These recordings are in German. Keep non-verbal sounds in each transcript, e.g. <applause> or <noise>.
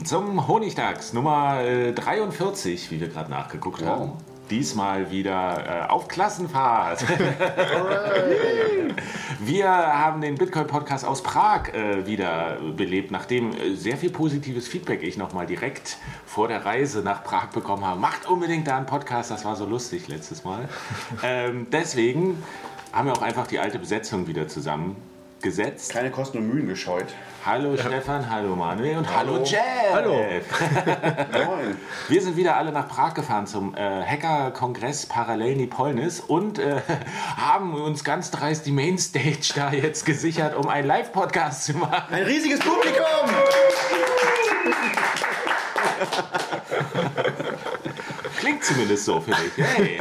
Willkommen zum Honigdachs Nummer 43, äh, wie wir gerade nachgeguckt haben. Diesmal wieder äh, auf Klassenfahrt. <laughs> wir haben den Bitcoin-Podcast aus Prag äh, wieder belebt, nachdem äh, sehr viel positives Feedback ich nochmal direkt vor der Reise nach Prag bekommen habe. Macht unbedingt da einen Podcast, das war so lustig letztes Mal. <laughs> ähm, deswegen haben wir auch einfach die alte Besetzung wieder zusammengesetzt. Keine Kosten und Mühen gescheut. Hallo ja. Stefan, hallo Manuel und hallo, hallo Jeff. Hallo. <laughs> Moin. Wir sind wieder alle nach Prag gefahren zum äh, Hacker-Kongress Parallelni Polnis und äh, <laughs> haben uns ganz dreist die Mainstage da jetzt gesichert, um einen Live-Podcast zu machen. Ein riesiges Publikum! Klingt zumindest so für dich. Hey.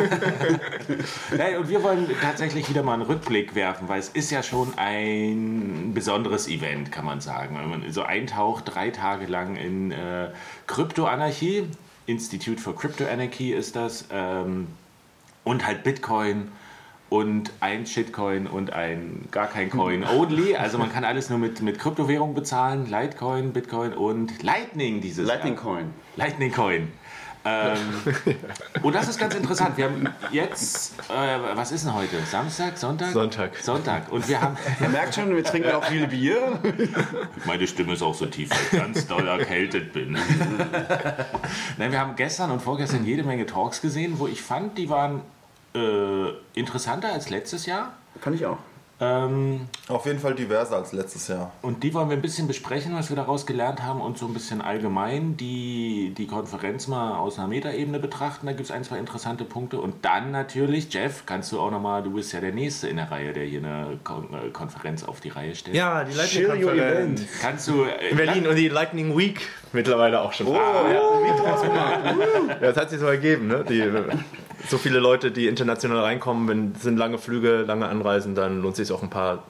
<laughs> hey, und wir wollen tatsächlich wieder mal einen Rückblick werfen, weil es ist ja schon ein besonderes Event, kann man sagen. Wenn man so eintaucht, drei Tage lang in äh, Kryptoanarchie, Institute for Crypto Anarchy ist das, ähm, und halt Bitcoin und ein Shitcoin und ein gar kein Coin <laughs> only. Also man kann alles nur mit, mit Kryptowährung bezahlen. Litecoin, Bitcoin und Lightning dieses Lightning Jahr. Coin. Lightning Coin. Ähm, und <laughs> das ist ganz interessant. Wir haben jetzt, äh, was ist denn heute? Samstag, Sonntag? Sonntag. Sonntag. Und wir haben. Ihr <laughs> merkt schon, wir trinken auch viel Bier. <laughs> Meine Stimme ist auch so tief, weil ich ganz doll erkältet bin. Nein, wir haben gestern und vorgestern jede Menge Talks gesehen, wo ich fand, die waren äh, interessanter als letztes Jahr. Fand ich auch. Ähm, Auf jeden Fall diverser als letztes Jahr. Und die wollen wir ein bisschen besprechen, was wir daraus gelernt haben und so ein bisschen allgemein die, die Konferenz mal aus einer Metaebene betrachten. Da gibt es ein, zwei interessante Punkte. Und dann natürlich, Jeff, kannst du auch nochmal, du bist ja der Nächste in der Reihe, der hier eine Kon äh, Konferenz auf die Reihe stellt. Ja, die Lightning-Konferenz. Kannst du... Äh, in Berlin und die Lightning Week mittlerweile auch schon. Oh, ah, ja. ja, das hat sich so ergeben, ne? Die, so viele Leute, die international reinkommen, wenn sind lange Flüge, lange Anreisen, dann lohnt es sich auch ein paar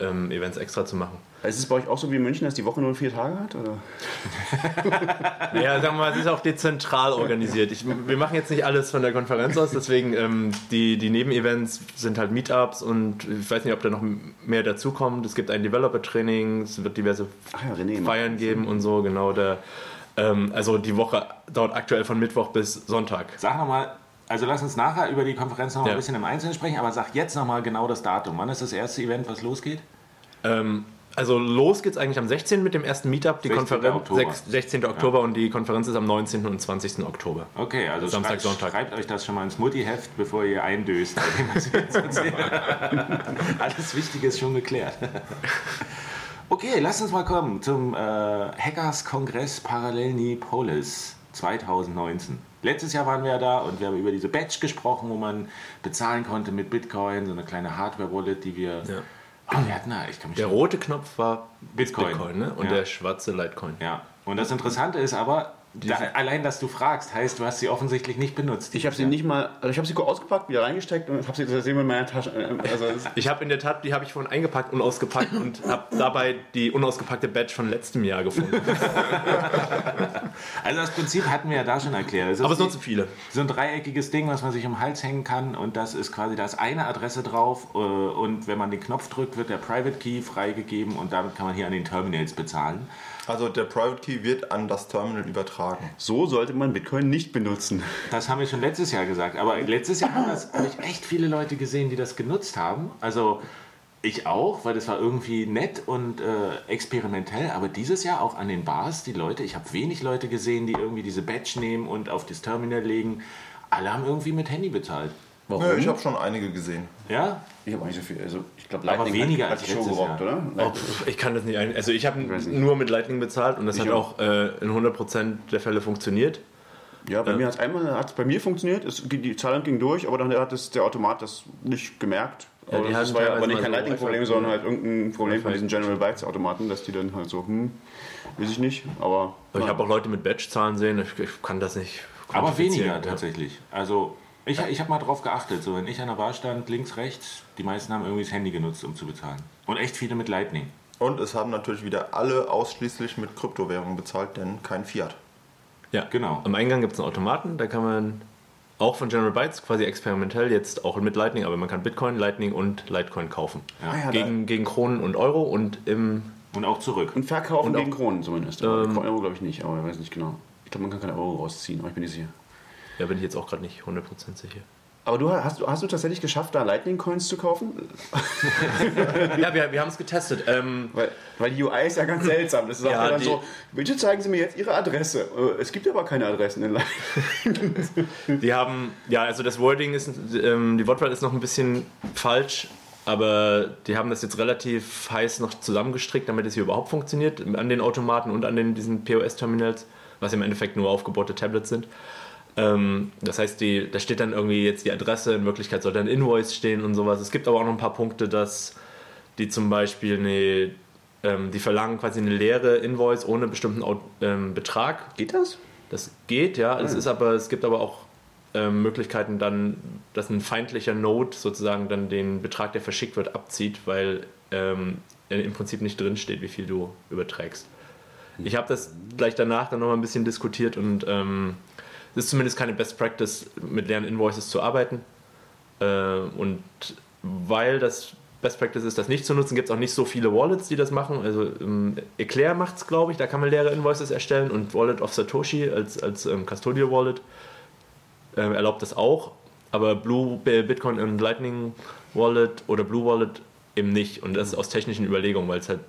ähm, Events extra zu machen. Ist es bei euch auch so wie in München, dass die Woche nur vier Tage hat? Oder? <laughs> ja, sagen wir mal, es ist auch dezentral organisiert. Ich, wir machen jetzt nicht alles von der Konferenz aus, deswegen ähm, die, die Nebenevents sind halt Meetups und ich weiß nicht, ob da noch mehr dazukommt. Es gibt ein Developer-Training, es wird diverse ja, René, Feiern geben und so, genau. Der, ähm, also die Woche dauert aktuell von Mittwoch bis Sonntag. Sag nochmal, also lass uns nachher über die Konferenz noch ja. ein bisschen im Einzelnen sprechen, aber sag jetzt noch mal genau das Datum. Wann ist das erste Event, was losgeht? Ähm, also los geht es eigentlich am 16. mit dem ersten Meetup, die 16. Konferenz Oktober. 16. Oktober ja. und die Konferenz ist am 19. und 20. Oktober. Okay, also Samstag, schreibt, Sonntag. schreibt euch das schon mal ins Mutti-Heft, bevor ihr eindöst. <laughs> Alles Wichtige ist schon geklärt. Okay, lass uns mal kommen zum äh, Hackers Kongress Parallelni Polis 2019. Letztes Jahr waren wir ja da und wir haben über diese Badge gesprochen, wo man bezahlen konnte mit Bitcoin, so eine kleine Hardware-Wallet, die wir. Ja. Oh, wir hatten, ich kann mich der rote Knopf war Bitcoin, Bitcoin ne? und ja. der schwarze Litecoin. Ja. Und das Interessante ist aber, da, allein, dass du fragst, heißt, du hast sie offensichtlich nicht benutzt. Ich habe sie nicht mal, also ich habe sie ausgepackt, wieder reingesteckt und habe sie seitdem in meiner Tasche. Äh, also ich habe in der Tat, die habe ich vorhin eingepackt und ausgepackt und habe dabei die unausgepackte Badge von letztem Jahr gefunden. also das Prinzip hatten wir ja da schon erklärt. Aber es nutzen viele. So ein dreieckiges Ding, was man sich um den Hals hängen kann und das ist quasi, da ist eine Adresse drauf äh, und wenn man den Knopf drückt, wird der Private Key freigegeben und damit kann man hier an den Terminals bezahlen. Also der Private Key wird an das Terminal übertragen. So sollte man Bitcoin nicht benutzen. Das haben wir schon letztes Jahr gesagt. Aber letztes Jahr habe ich echt viele Leute gesehen, die das genutzt haben. Also Ich auch, weil das war irgendwie nett und äh, experimentell, aber dieses Jahr auch an den Bars, die Leute, ich habe wenig Leute gesehen, die irgendwie diese Badge nehmen und auf das Terminal legen. Alle haben irgendwie mit Handy bezahlt. Warum? Nö, ich habe schon einige gesehen. Ja? Ich habe auch nicht so viel. Also, ich glaube, Aber Lightning weniger hat, als hat die Show gerockt, Jahr. oder? Oh, Lightning. pf, ich kann das nicht ein. Also ich habe nur mit Lightning bezahlt und das Ich hat auch. auch äh, in 100% der Fälle funktioniert. Ja, bei mir hat es einmal hat's bei mir funktioniert. Es, die Zahlung ging durch, aber dann hat es der Automat das nicht gemerkt. Ja, aber die das war ja aber nicht kein so Lightning-Problem, sondern halt irgendein Problem von diesen General Bytes Automaten, dass die dann halt so, hm, weiß ich nicht. Aber Aber ich habe auch Leute mit Badge-Zahlen sehen. Ich, ich kann das nicht. Aber weniger ja. tatsächlich. Also ich, ich habe mal drauf geachtet, so wenn ich an der Bar stand, links, rechts, die meisten haben irgendwie das Handy genutzt, um zu bezahlen. Und echt viele mit Lightning. Und es haben natürlich wieder alle ausschließlich mit Kryptowährungen bezahlt, denn kein Fiat. Ja, Genau. Am Eingang gibt es einen Automaten, da kann man auch von General Bytes quasi experimentell jetzt auch mit Lightning, aber man kann Bitcoin, Lightning und Litecoin kaufen. Ja. Ah ja, Gegen, gegen Kronen und Euro und im Und auch zurück. Und verkaufen Und auch- gegen Kronen zumindest. Ähm, Euro glaube ich nicht, aber ich weiß nicht genau. Ich glaube, man kann keine Euro rausziehen, aber ich bin nicht sicher. Ja bin ich jetzt auch gerade nicht 100% sicher. Aber du hast, du- hast du tatsächlich geschafft, da Lightning Coins zu kaufen? <laughs> ja, wir, wir haben es getestet. Ähm, Weil, weil die UI ist ja ganz seltsam. Das ist Ja, ja, dann die- so, bitte zeigen Sie mir jetzt Ihre Adresse. Äh, Es gibt aber keine Adressen in Lightning. Die haben, ja, also das Wording ist, ähm, die Wortwahl ist noch ein bisschen falsch, aber die haben das jetzt relativ heiß noch zusammengestrickt, damit es hier überhaupt funktioniert, an den Automaten und an den, diesen POS-Terminals, was im Endeffekt nur aufgebaute Tablets sind. Ähm, das heißt, die, da steht dann irgendwie jetzt die Adresse, in Wirklichkeit soll da ein Invoice stehen und sowas. Es gibt aber auch noch ein paar Punkte, dass die zum Beispiel eine, ähm, die verlangen quasi eine leere Invoice ohne bestimmten ähm, Betrag. Geht das? Das geht, ja. Es ist aber, es gibt aber auch ähm, Möglichkeiten dann, dass ein feindlicher Node sozusagen dann den Betrag, der verschickt wird, abzieht, weil ähm, im Prinzip nicht drin steht, wie viel du überträgst. Ich habe das gleich danach dann nochmal ein bisschen diskutiert und ähm, ist zumindest keine Best Practice, mit leeren Invoices zu arbeiten. Äh, und weil das Best Practice ist, das nicht zu nutzen, gibt es auch nicht so viele Wallets, die das machen. Also ähm, Eclair macht es, glaube ich, da kann man leere Invoices erstellen und Wallet of Satoshi als, als ähm, Custodial Wallet äh, erlaubt das auch. Aber Blue äh, Bitcoin und Lightning Wallet oder Blue Wallet eben nicht. Und das ist aus technischen Überlegungen, weil es halt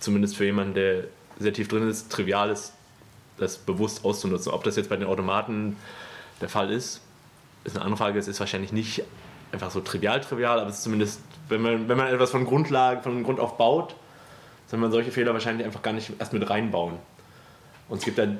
zumindest für jemanden, der sehr tief drin ist, trivial ist, das bewusst auszunutzen. Ob das jetzt bei den Automaten der Fall ist, ist eine andere Frage. Es ist wahrscheinlich nicht einfach so trivial, trivial, aber es ist zumindest, wenn man, wenn man etwas von Grundlagen, von Grund auf baut, soll man solche Fehler wahrscheinlich einfach gar nicht erst mit reinbauen. Und es gibt dann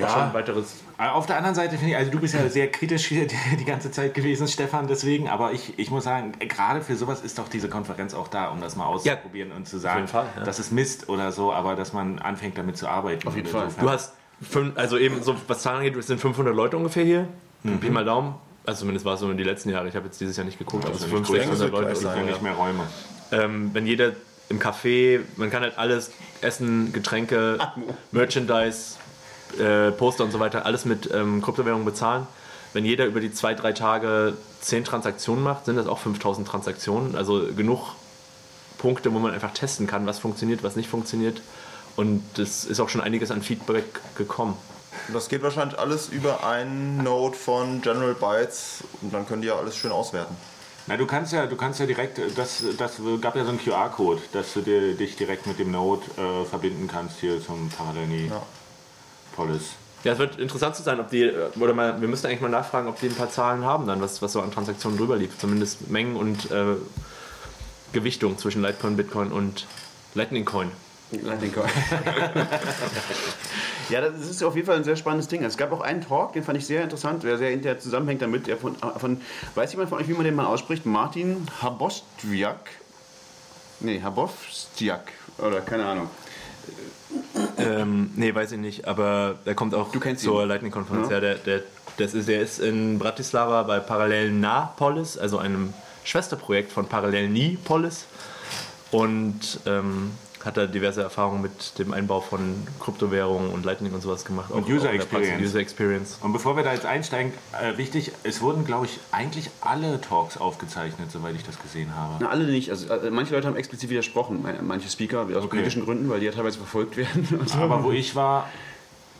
Ja. auch schon ein weiteres. Aber Auf der anderen Seite finde ich, also du bist ja sehr kritisch hier die, ganze Zeit gewesen, Stefan, deswegen, aber ich, ich muss sagen, gerade für sowas ist doch diese Konferenz auch da, um das mal auszuprobieren und zu sagen, Fall, ja. das ist Mist oder so, aber dass man anfängt damit zu arbeiten. Auf jeden Fall. Du hast, fünf, also eben so, was Zahlen angeht, es sind 500 Leute ungefähr hier. Pi mal Daumen. Also zumindest war es so in die letzten Jahre. Ich habe jetzt dieses Jahr nicht geguckt, aber es sind nicht 500, größer, 600 wird Leute. gleich oder sein, so, ja ja. nicht mehr Räume. ähm, wenn jeder im Café, man kann halt alles essen, Getränke, Merchandise, äh, Poster und so weiter, alles mit ähm, Kryptowährung bezahlen. Wenn jeder über die zwei, drei Tage 10 Transaktionen macht, sind das auch 5000 Transaktionen. Also genug Punkte, wo man einfach testen kann, was funktioniert, was nicht funktioniert. Und es ist auch schon einiges an Feedback gekommen. Das geht wahrscheinlich alles über einen Node von General Bytes und dann können die ja alles schön auswerten. Na, du kannst ja, du kannst ja direkt, äh, das, das gab ja so einen QR-Code, dass du dir, dich direkt mit dem Node äh, verbinden kannst hier zum Parallel Ja. Polis. Ja, es wird interessant zu sein, ob die, oder mal, wir müssen eigentlich mal nachfragen, ob die ein paar Zahlen haben, dann, was, was so an Transaktionen drüber lief. Zumindest Mengen und äh, Gewichtung zwischen Litecoin, Bitcoin und Lightning Coin. Lightning Coin. <laughs> ja, das ist auf jeden Fall ein sehr spannendes Ding. Es gab auch einen Talk, den fand ich sehr interessant, der sehr inter zusammenhängt damit. Der von, von, weiß jemand von euch, wie man den mal ausspricht? Martin Habostwiak? Nee, Habostwiak. Oder keine Ahnung. Ähm, nee, weiß ich nicht, aber der kommt auch zur. Lightning-Konferenz. Ja. Ja, der, der, das ist, der ist in Bratislava bei Parallel Napolis, also einem Schwesterprojekt von Parallel Nipolis und ähm, hat da diverse Erfahrungen mit dem Einbau von Kryptowährungen und Lightning und sowas gemacht. Und Auch- User auch Experience. User Experience. Und bevor wir da jetzt einsteigen, äh, wichtig, es wurden, glaube ich, eigentlich alle Talks aufgezeichnet, soweit ich das gesehen habe. Na, alle nicht. Also, äh, manche Leute haben explizit widersprochen, äh, manche Speaker, aus politischen Gründen, weil die ja teilweise verfolgt werden. Und so. Aber wo ich war,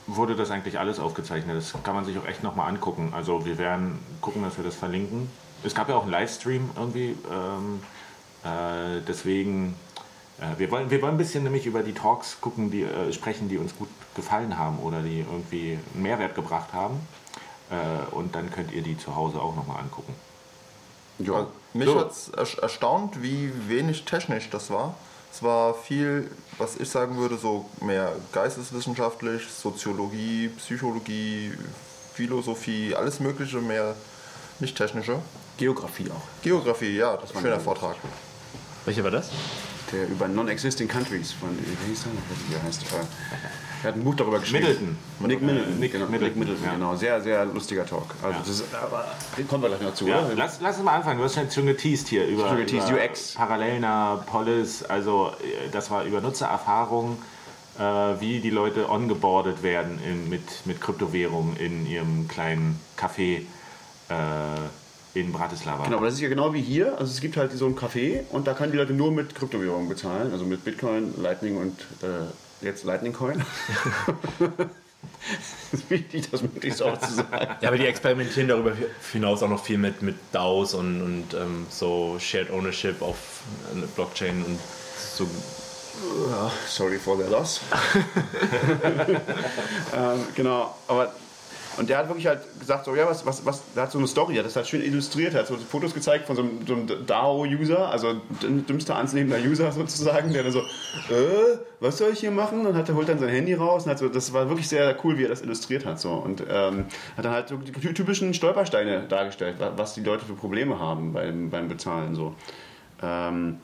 wurde das eigentlich alles aufgezeichnet. Das kann man sich auch echt nochmal angucken. Also wir werden gucken, dass wir das verlinken. Es gab ja auch einen Livestream irgendwie. Ähm, Äh, deswegen, wir, wollen, wir wollen ein bisschen nämlich über die Talks gucken, die äh, sprechen, die uns gut gefallen haben oder die irgendwie einen Mehrwert gebracht haben. Äh, und dann könnt ihr die zu Hause auch nochmal angucken. Ja. Mich So. hat es erstaunt, wie wenig technisch das war. Es war viel, was ich sagen würde, so mehr geisteswissenschaftlich, Soziologie, Psychologie, Philosophie, alles Mögliche, mehr nicht technische. Geografie auch. Geografie, ja, das war ein schöner. Vortrag. Welcher war das? Der über Non-Existing Countries von, wie hieß der wie der heißt? Äh, Er hat ein Buch darüber geschrieben. Middleton. Nick Middleton. Nick genau, Middleton, Nick Middleton, ja. genau. Sehr, sehr lustiger Talk. Also Ja. das ist, aber den kommen wir gleich noch zu, Ja, oder? lass, lass uns mal anfangen. Du hast schon, schon geteased hier über, Schon geteased, über UX. Parallelner, Polis. Also äh, das war über Nutzererfahrung, äh, wie die Leute ongeboardet werden in, mit, mit Kryptowährungen in ihrem kleinen Café äh, in Bratislava. Genau, aber das ist ja genau wie hier. Also es gibt halt so ein Café und da können die Leute nur mit Kryptowährungen bezahlen. Also mit Bitcoin, Lightning und äh, jetzt Lightning Coin. das ist wichtig, das möglichst auch zu sagen. Ja, aber die experimentieren darüber hinaus auch noch viel mit, mit DAOs und, und ähm, so Shared Ownership auf äh, Blockchain und so. Sorry for the loss. <laughs> <laughs> ähm, genau, aber und der hat wirklich halt gesagt, so, ja, was, was, was, der hat so eine Story, hat das halt schön illustriert, er hat so Fotos gezeigt von so einem, so einem DAO-User, also düm- dümmster anzunehmender User <laughs> sozusagen, der dann so, äh, was soll ich hier machen? Und hat, er holt dann sein Handy raus und hat so, das war wirklich sehr cool, wie er das illustriert hat. So. Und ähm, hat dann halt so die typischen Stolpersteine dargestellt, wa- was die Leute für Probleme haben beim, beim Bezahlen. So. Ähm,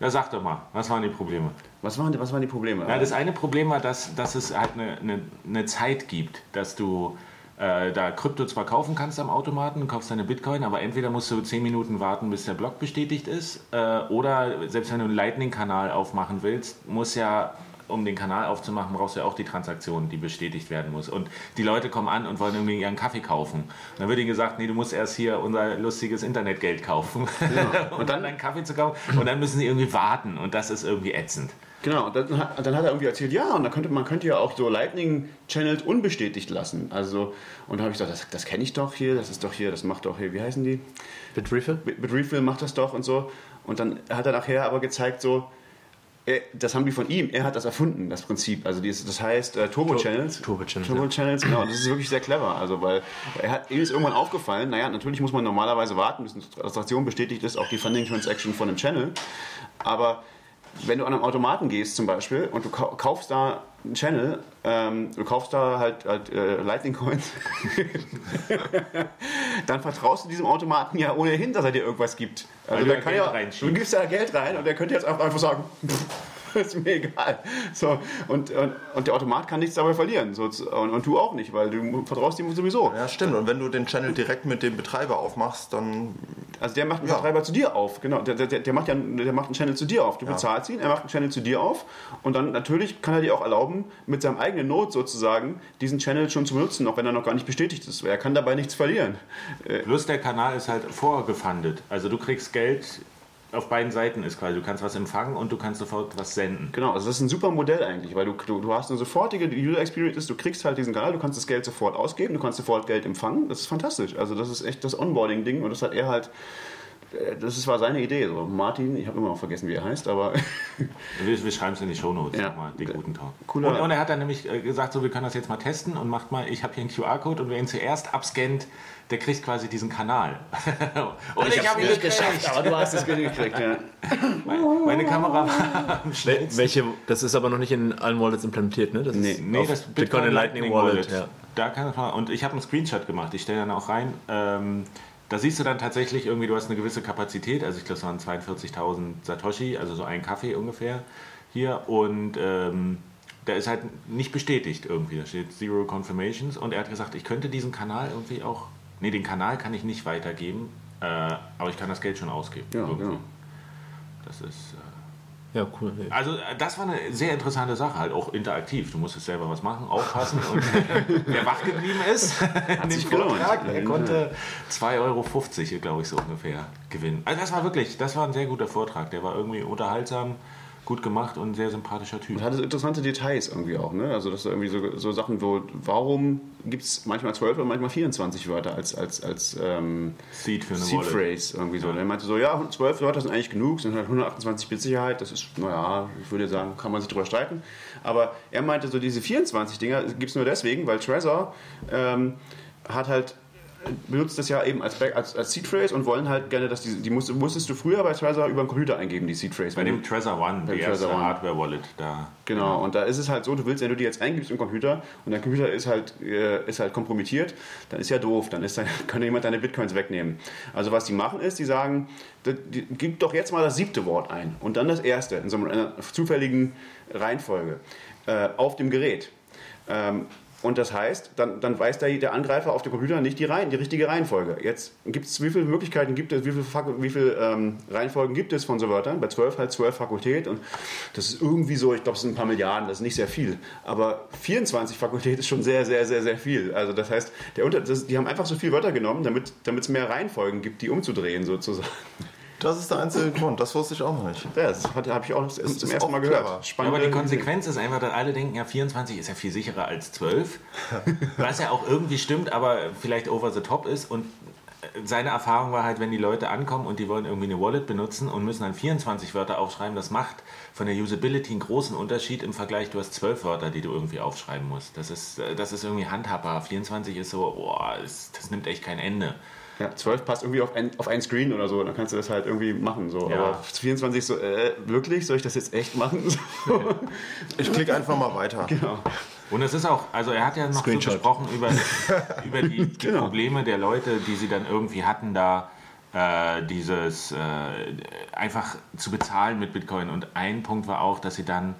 Ja, sag doch mal, was waren die Probleme? was, waren, die- was waren die Probleme? Ja, das eine Problem war, dass, dass es halt eine, eine, eine Zeit gibt, dass du äh, da Krypto zwar kaufen kannst am Automaten, kaufst deine Bitcoin, aber entweder musst du 10 Minuten warten, bis der Block bestätigt ist, äh, oder selbst wenn du einen Lightning-Kanal aufmachen willst, muss ja, um den Kanal aufzumachen, brauchst du ja auch die Transaktion, die bestätigt werden muss. Und die Leute kommen an und wollen irgendwie ihren Kaffee kaufen. Und dann wird ihnen gesagt, nee, du musst erst hier unser lustiges Internetgeld kaufen, und <laughs> dann einen Kaffee zu kaufen. Und dann müssen sie irgendwie warten und das ist irgendwie ätzend. Genau, und dann, hat- dann hat er irgendwie erzählt, ja, und dann könnte, man könnte ja auch so Lightning-Channels unbestätigt lassen. Also, und da habe ich gesagt, das, das kenne ich doch hier, das ist doch hier, das macht doch hier, wie heißen die? Bitrefill? Mit, mit Refill macht das doch und so. Und dann hat er nachher aber gezeigt, so, das haben die von ihm, er hat das erfunden, das Prinzip. Also das heißt äh, Turbo-Channels. Turbo-Channels, Turbo-Channels, genau. Das ist wirklich sehr clever. Also, weil er hat, ihm ist irgendwann aufgefallen, naja, natürlich muss man normalerweise warten, bis eine Transaktion bestätigt ist, auch die Funding-Transaction von einem Channel. Aber wenn du an einem Automaten gehst zum Beispiel und du kau- kaufst da einen Channel, ähm, du kaufst da halt, halt äh, Lightning Coins, <laughs> dann vertraust du diesem Automaten ja ohnehin, dass er dir irgendwas gibt. Also du der kann ja, du gibst da Geld rein und der könnte jetzt auch einfach sagen, <laughs> ist mir egal. So, und, und, und der Automat kann nichts dabei verlieren. So, und, und du auch nicht, weil du vertraust ihm sowieso. Ja, stimmt. Und wenn du den Channel direkt mit dem Betreiber aufmachst, dann Also der macht einen Ja. Vertreiber zu dir auf, genau. Der, der, der, macht ja, der macht einen Channel zu dir auf. Du bezahlst ihn, er macht einen Channel zu dir auf und dann natürlich kann er dir auch erlauben, mit seinem eigenen Node sozusagen diesen Channel schon zu benutzen, auch wenn er noch gar nicht bestätigt ist. Er kann dabei nichts verlieren. Plus der Kanal ist halt vorgefundet. Also du kriegst Geld auf beiden Seiten ist quasi. Du kannst was empfangen und du kannst sofort was senden. Genau, also das ist ein super Modell eigentlich, weil du, du, du hast eine sofortige User Experience, du kriegst halt diesen Kanal, du kannst das Geld sofort ausgeben, du kannst sofort Geld empfangen. Das ist fantastisch. Also das ist echt das Onboarding-Ding und das hat er halt, äh, das war seine Idee. So, Martin, ich habe immer noch vergessen, wie er heißt, aber <laughs> Wir, wir schreiben es in die Shownotes Ja. nochmal, den guten Talk. Cooler- Und, und er hat dann nämlich äh, gesagt, so wir können das jetzt mal testen und macht mal, ich habe hier einen QR-Code und wer ihn zuerst abscannt, der kriegt quasi diesen Kanal. <laughs> und ich, habe ihn gekriegt. aber du hast es gekriegt, ja. <laughs> Meine Kamera war am schnellsten. welche, das ist aber noch nicht in allen Wallets implementiert, ne? Das Nee. ist Nee, das Bitcoin and Lightning Wallet. Ja. Da kann und ich habe einen Screenshot gemacht, ich stelle dann auch rein. Ähm, da siehst du dann tatsächlich irgendwie, du hast eine gewisse Kapazität, also ich glaube, es waren 42.000 Satoshi, also so ein Kaffee ungefähr hier. Und ähm, der ist halt nicht bestätigt irgendwie. Da steht Zero Confirmations und er hat gesagt, ich könnte diesen Kanal irgendwie auch. Nee, den Kanal kann ich nicht weitergeben, äh, aber ich kann das Geld schon ausgeben. Ja, genau. Das ist. Äh, ja, cool. also äh, das war eine sehr interessante Sache, halt auch interaktiv. Du musstest selber was machen, aufpassen <laughs> und <laughs> wer wach geblieben ist dem <laughs> sich gelohnt. Vortrag, der konnte 2,50 Euro, glaube ich, so ungefähr gewinnen. Also das war wirklich, das war ein sehr guter Vortrag. Der war irgendwie unterhaltsam, gut gemacht und sehr sympathischer Typ. Und hat interessante Details irgendwie auch, ne? Also das irgendwie so, so Sachen, wo warum gibt es manchmal 12 und manchmal 24 Wörter als, als, als ähm, Seed für eine Seed. Phrase irgendwie so. Und er meinte so, ja, 12 Wörter sind eigentlich genug, sind halt 128 Bit Sicherheit, das ist, naja, ich würde sagen, kann man sich drüber streiten. Aber er meinte so, diese 24 Dinger gibt es nur deswegen, weil Trezor ähm, hat halt benutzt das ja eben als, Back- als, als Seed Phrase und wollen halt gerne, dass die, die musst, musstest du früher bei Trezor über den Computer eingeben, die Seed Phrase. Bei dem Trezor One, Beim die erste Trezor One. Hardware-Wallet, da. Genau, und da ist es halt so, du willst, wenn du die jetzt eingibst im Computer und dein Computer ist halt, äh, ist halt kompromittiert, dann ist ja doof, dann ist dann, <laughs> kann dir jemand deine Bitcoins wegnehmen. Also was die machen ist, die sagen, die, die, gib doch jetzt mal das siebte Wort ein und dann das erste in so einer zufälligen Reihenfolge äh, auf dem Gerät. Ähm, und das heißt, dann, dann weiß der, der Angreifer auf dem Computer nicht die, Reihen, die richtige Reihenfolge. Jetzt gibt es, wie viele Möglichkeiten gibt es, wie viele, wie viele ähm, Reihenfolgen gibt es von so Wörtern? Bei 12 halt 12 Fakultät und das ist irgendwie so, ich glaube, es sind ein paar Milliarden, das ist nicht sehr viel. Aber 24 Fakultät ist schon sehr, sehr, sehr, sehr viel. Also das heißt, der Unter das, die haben einfach so viele Wörter genommen, damit es mehr Reihenfolgen gibt, die umzudrehen sozusagen. Das ist der einzige Grund, das wusste ich auch noch nicht. Ja, das habe ich auch zum ist ersten Mal clever. gehört. Ja, aber die Konsequenz ist einfach, dass alle denken, ja, 24 ist ja viel sicherer als 12. Was ja auch irgendwie stimmt, aber vielleicht over the top ist. Und seine Erfahrung war halt, wenn die Leute ankommen und die wollen irgendwie eine Wallet benutzen und müssen dann 24 Wörter aufschreiben, das macht von der Usability einen großen Unterschied im Vergleich, du hast 12 Wörter, die du irgendwie aufschreiben musst. Das ist, äh, das ist irgendwie handhabbar. 24 ist so, boah, das, das nimmt echt kein Ende. Ja, 12 passt irgendwie auf ein, auf ein Screen oder so, dann kannst du das halt irgendwie machen. So. Ja. Aber 24 so, äh, wirklich? Soll ich das jetzt echt machen? <laughs> So. Ich klicke einfach mal weiter. Genau. Und es ist auch, also er hat ja noch so gesprochen über, <laughs> über die, die Genau. Probleme der Leute, die sie dann irgendwie hatten, da äh, dieses äh, einfach zu bezahlen mit Bitcoin. Und ein Punkt war auch, dass sie dann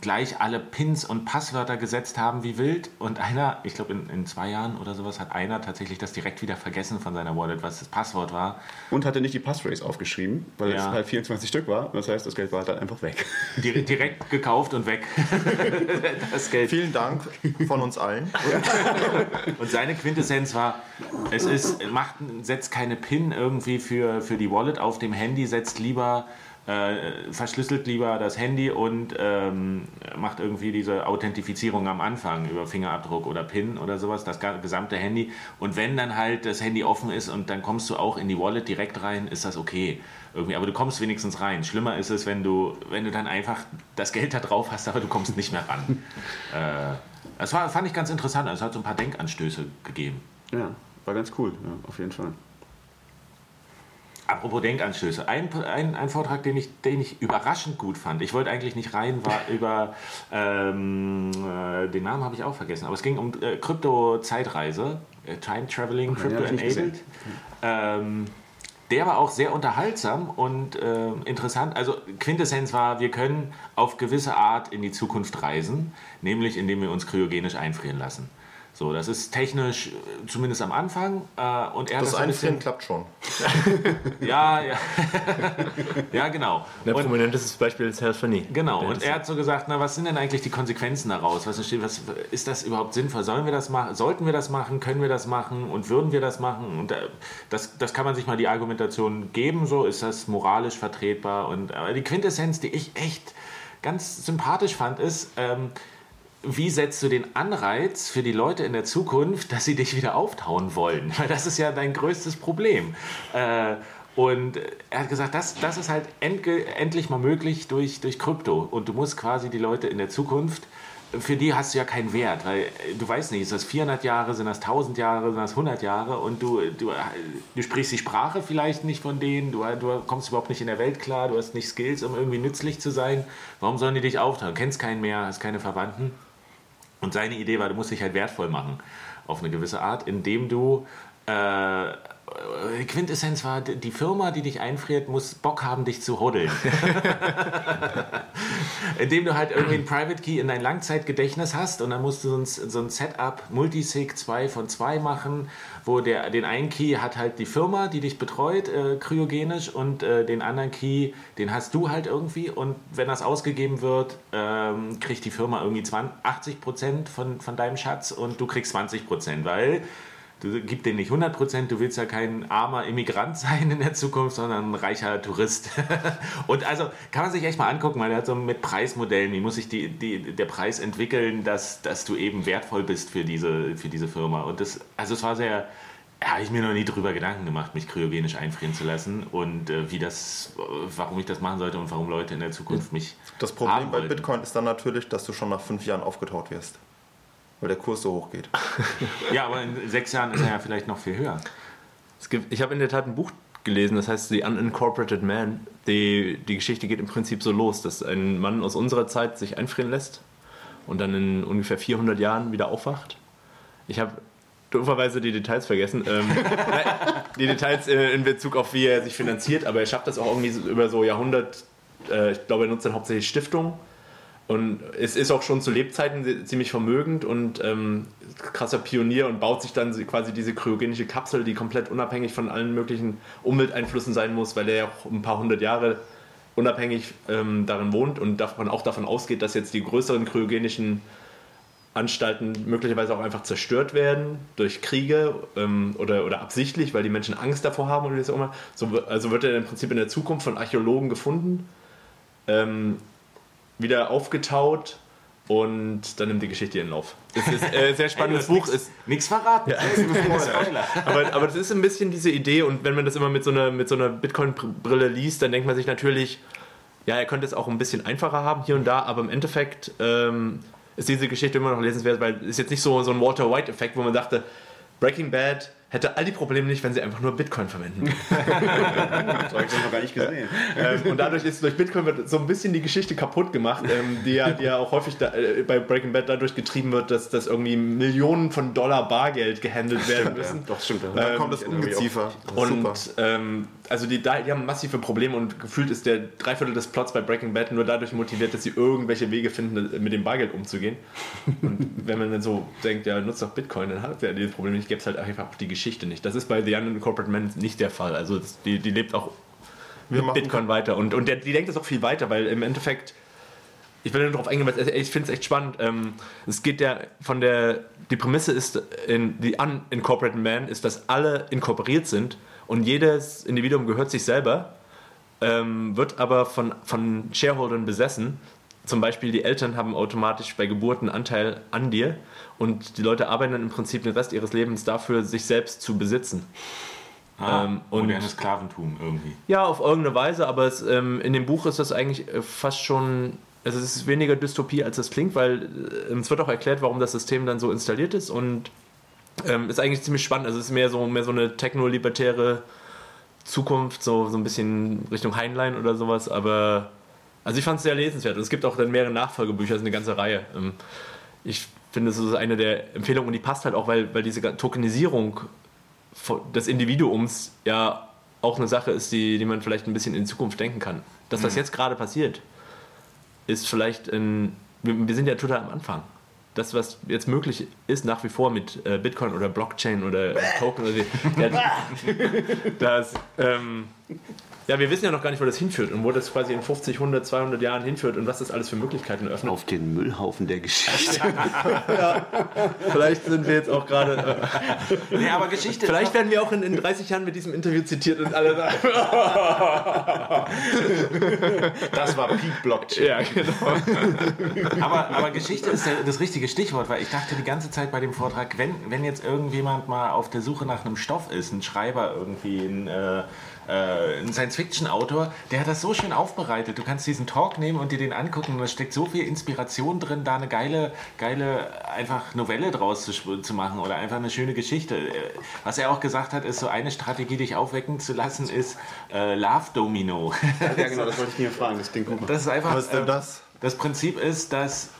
gleich alle Pins und Passwörter gesetzt haben wie wild. Und einer, ich glaube in, in zwei Jahren oder sowas, hat einer tatsächlich das direkt wieder vergessen von seiner Wallet, was das Passwort war. Und hatte nicht die Passphrase aufgeschrieben, weil es Ja. halt 24 Stück war. Das heißt, das Geld war dann einfach weg. Di- direkt gekauft und weg. <laughs> das Geld. Vielen Dank von uns allen. <laughs> Und seine Quintessenz war, es ist, macht, setzt keine PIN irgendwie für, für die Wallet auf dem Handy, setzt lieber, äh, verschlüsselt lieber das Handy und ähm, macht irgendwie diese Authentifizierung am Anfang über Fingerabdruck oder PIN oder sowas, das gesamte Handy. Und wenn dann halt das Handy offen ist und dann kommst du auch in die Wallet direkt rein, ist das okay. Irgendwie, aber du kommst wenigstens rein. Schlimmer ist es, wenn du, wenn du dann einfach das Geld da drauf hast, aber du kommst nicht mehr ran. <laughs> äh, das war, fand ich ganz interessant. Also es hat so ein paar Denkanstöße gegeben. Ja, war ganz cool, ja, auf jeden Fall. Apropos Denkanstöße, ein, ein, ein Vortrag, den ich, den ich überraschend gut fand. Ich wollte eigentlich nicht rein, war <laughs> über, ähm, äh, den Namen habe ich auch vergessen, aber es ging um äh, Krypto-Zeitreise, äh, Time Traveling, ja, Crypto Enabled. Ähm, der war auch sehr unterhaltsam und äh, interessant. Also Quintessenz war, wir können auf gewisse Art in die Zukunft reisen, nämlich indem wir uns kryogenisch einfrieren lassen. So, das ist technisch, äh, zumindest am Anfang. Äh, und er hat Das bisschen- Einfrieren klappt schon. <laughs> ja, ja. <laughs> ja, genau. Ein Und, prominentes Beispiel ist Herr Fanny. genau. Und das- er hat so gesagt, na, was sind denn eigentlich die Konsequenzen daraus? Was was, ist das überhaupt sinnvoll? Sollen wir das machen? Sollten wir das machen? Können wir das machen? Und würden wir das machen? Und äh, das, das kann man sich mal die Argumentation geben, so ist das moralisch vertretbar. Und aber die Quintessenz, die ich echt ganz sympathisch fand, ist, ähm, wie setzt du den Anreiz für die Leute in der Zukunft, dass sie dich wieder auftauen wollen? Weil das ist ja dein größtes Problem. Äh, und er hat gesagt, das, das ist halt endlich mal möglich durch, durch Krypto. Und du musst quasi die Leute in der Zukunft, für die hast du ja keinen Wert, weil du weißt nicht, ist das 400 Jahre, sind das 1000 Jahre, sind das 100 Jahre und du, du, du sprichst die Sprache vielleicht nicht von denen, du, du kommst überhaupt nicht in der Welt klar, du hast nicht Skills, um irgendwie nützlich zu sein. Warum sollen die dich auftauen? Du kennst keinen mehr, hast keine Verwandten. Und seine Idee war, du musst dich halt wertvoll machen auf eine gewisse Art, indem du äh, Quintessenz war, die Firma, die dich einfriert, muss Bock haben, dich zu hoddeln. <laughs> Indem du halt irgendwie ein Private Key in dein Langzeitgedächtnis hast und dann musst du so ein, so ein Setup Multisig 2 von 2 machen, wo der, den einen Key hat halt die Firma, die dich betreut, äh, kryogenisch und äh, den anderen Key, den hast du halt irgendwie und wenn das ausgegeben wird, ähm, kriegt die Firma irgendwie 20, 80 Prozent von, von deinem Schatz und du kriegst 20 Prozent, weil Du gib denen nicht 100 Prozent, du willst ja kein armer Immigrant <laughs> sein in der Zukunft, sondern ein reicher Tourist. <laughs> und also kann man sich echt mal angucken, weil er hat so mit Preismodellen, wie muss sich die, die, der Preis entwickeln, dass, dass du eben wertvoll bist für diese, für diese Firma. Und das, also es war sehr, habe ich mir noch nie drüber Gedanken gemacht, mich kryogenisch einfrieren zu lassen und äh, wie das, äh, warum ich das machen sollte und warum Leute in der Zukunft mich. Das Problem haben bei. Bitcoin ist dann natürlich, dass du schon nach fünf Jahren aufgetaut wirst. Weil der Kurs so hoch geht. <laughs> Ja, aber in sechs Jahren ist er ja vielleicht noch viel höher. Es gibt, ich habe in der Tat ein Buch gelesen, das heißt The Unincorporated Man. Die, die Geschichte geht im Prinzip so los, dass ein Mann aus unserer Zeit sich einfrieren lässt und dann in ungefähr 400 Jahren wieder aufwacht. Ich habe dooferweise die Details vergessen. Ähm, <laughs> die Details äh, in Bezug auf wie er sich finanziert, aber er schafft das auch irgendwie so über so Jahrhundert. Äh, ich glaube, er nutzt dann hauptsächlich Stiftungen. Und es ist auch schon zu Lebzeiten ziemlich vermögend und ähm, krasser Pionier und baut sich dann quasi diese kryogenische Kapsel, die komplett unabhängig von allen möglichen Umwelteinflüssen sein muss, weil er ja auch ein paar hundert Jahre unabhängig ähm, darin wohnt und davon, auch davon ausgeht, dass jetzt die größeren kryogenischen Anstalten möglicherweise auch einfach zerstört werden durch Kriege ähm, oder, oder absichtlich, weil die Menschen Angst davor haben oder wie auch immer. So, also wird er im Prinzip in der Zukunft von Archäologen gefunden, ähm, wieder aufgetaut und dann nimmt die Geschichte ihren Lauf. Es ist äh, ein sehr <laughs> spannendes Buch. Ist, Nichts verraten. <laughs> Spoiler. aber, aber das ist ein bisschen diese Idee und wenn man das immer mit so einer, mit so einer Bitcoin-Brille liest, dann denkt man sich natürlich, ja, er könnte es auch ein bisschen einfacher haben hier und da, aber im Endeffekt ähm, ist diese Geschichte immer noch lesenswert, weil es ist jetzt nicht so, so ein Walter White-Effekt, wo man dachte, Breaking Bad hätte all die Probleme nicht, wenn sie einfach nur Bitcoin verwenden. <laughs> Das habe ich noch gar nicht gesehen. ähm, und dadurch ist durch Bitcoin wird so ein bisschen die Geschichte kaputt gemacht, ähm, die, ja, die ja auch häufig da, äh, bei Breaking Bad dadurch getrieben wird, dass, dass irgendwie Millionen von Dollar Bargeld gehandelt werden müssen. Doch, stimmt. Und dann kommt das Ungeziefer. Das Und ähm, also die, die haben massive Probleme und gefühlt ist der Dreiviertel des Plots bei Breaking Bad nur dadurch motiviert, dass sie irgendwelche Wege finden, mit dem Bargeld umzugehen. Und <laughs> wenn man dann so denkt, ja, nutzt doch Bitcoin, dann hat er dieses Problem nicht, gäbe es halt einfach auch die Geschichte nicht. Das ist bei The Unincorporated Man nicht der Fall. Also die, die lebt auch Wir mit Bitcoin weiter. Und, und der, die denkt das auch viel weiter, weil im Endeffekt, ich will nur darauf eingehen, weil ich finde es echt spannend. Ähm, es geht ja von der, die Prämisse ist, in The Unincorporated Man ist, dass alle inkorporiert sind und jedes Individuum gehört sich selber, ähm, wird aber von, von Shareholdern besessen. Zum Beispiel die Eltern haben automatisch bei Geburt einen Anteil an dir und die Leute arbeiten dann im Prinzip den Rest ihres Lebens dafür, sich selbst zu besitzen. Ah, Ähm, und- modernes Sklaventum irgendwie. Ja, auf irgendeine Weise, aber es, ähm, in dem Buch ist das eigentlich äh, fast schon. Also es ist weniger Dystopie, als es klingt, weil äh, es wird auch erklärt, warum das System dann so installiert ist und ähm, ist eigentlich ziemlich spannend. Also es ist mehr so, mehr so eine technolibertäre Zukunft, so, so ein bisschen Richtung Heinlein oder sowas, aber also ich fand es sehr lesenswert. Und es gibt auch dann mehrere Nachfolgebücher, ist eine ganze Reihe. Ähm, ich finde, es ist eine der Empfehlungen und die passt halt auch, weil, weil diese Tokenisierung des Individuums ja auch eine Sache ist, die, die man vielleicht ein bisschen in Zukunft denken kann. Dass das jetzt gerade passiert, ist vielleicht ein. Wir, wir sind ja total am Anfang. Das, was jetzt möglich ist, nach wie vor mit äh, Bitcoin oder Blockchain oder Token oder die, <laughs> ja, das, ähm, ja, wir wissen ja noch gar nicht, wo das hinführt und wo das quasi in 50, 100, 200 Jahren hinführt und was das alles für Möglichkeiten eröffnet. Auf den Müllhaufen der Geschichte. <laughs> Vielleicht sind wir jetzt auch gerade. Äh, Nee, aber Geschichte. vielleicht werden wir auch in, in 30 Jahren mit diesem Interview zitiert und alle sagen. <laughs> Das war Peak Blockchain. ja, genau. Aber, aber Geschichte ist das richtige Stichwort, weil ich dachte die ganze Zeit bei dem Vortrag, wenn, wenn jetzt irgendjemand mal auf der Suche nach einem Stoff ist, ein Schreiber irgendwie, ein, äh, äh, ein Science-Fiction-Autor, der hat das so schön aufbereitet. Du kannst diesen Talk nehmen und dir den angucken und da steckt so viel Inspiration drin, da eine geile, geile einfach Novelle draus zu, zu machen oder einfach eine schöne Geschichte. Äh, Was er auch gesagt hat, ist so eine Strategie, dich aufwecken zu lassen, ist äh, Love Domino. <laughs> Ja, genau, das wollte ich mir fragen. Das gut. Das ist einfach. Was ist denn ähm, das? Das Prinzip ist, dass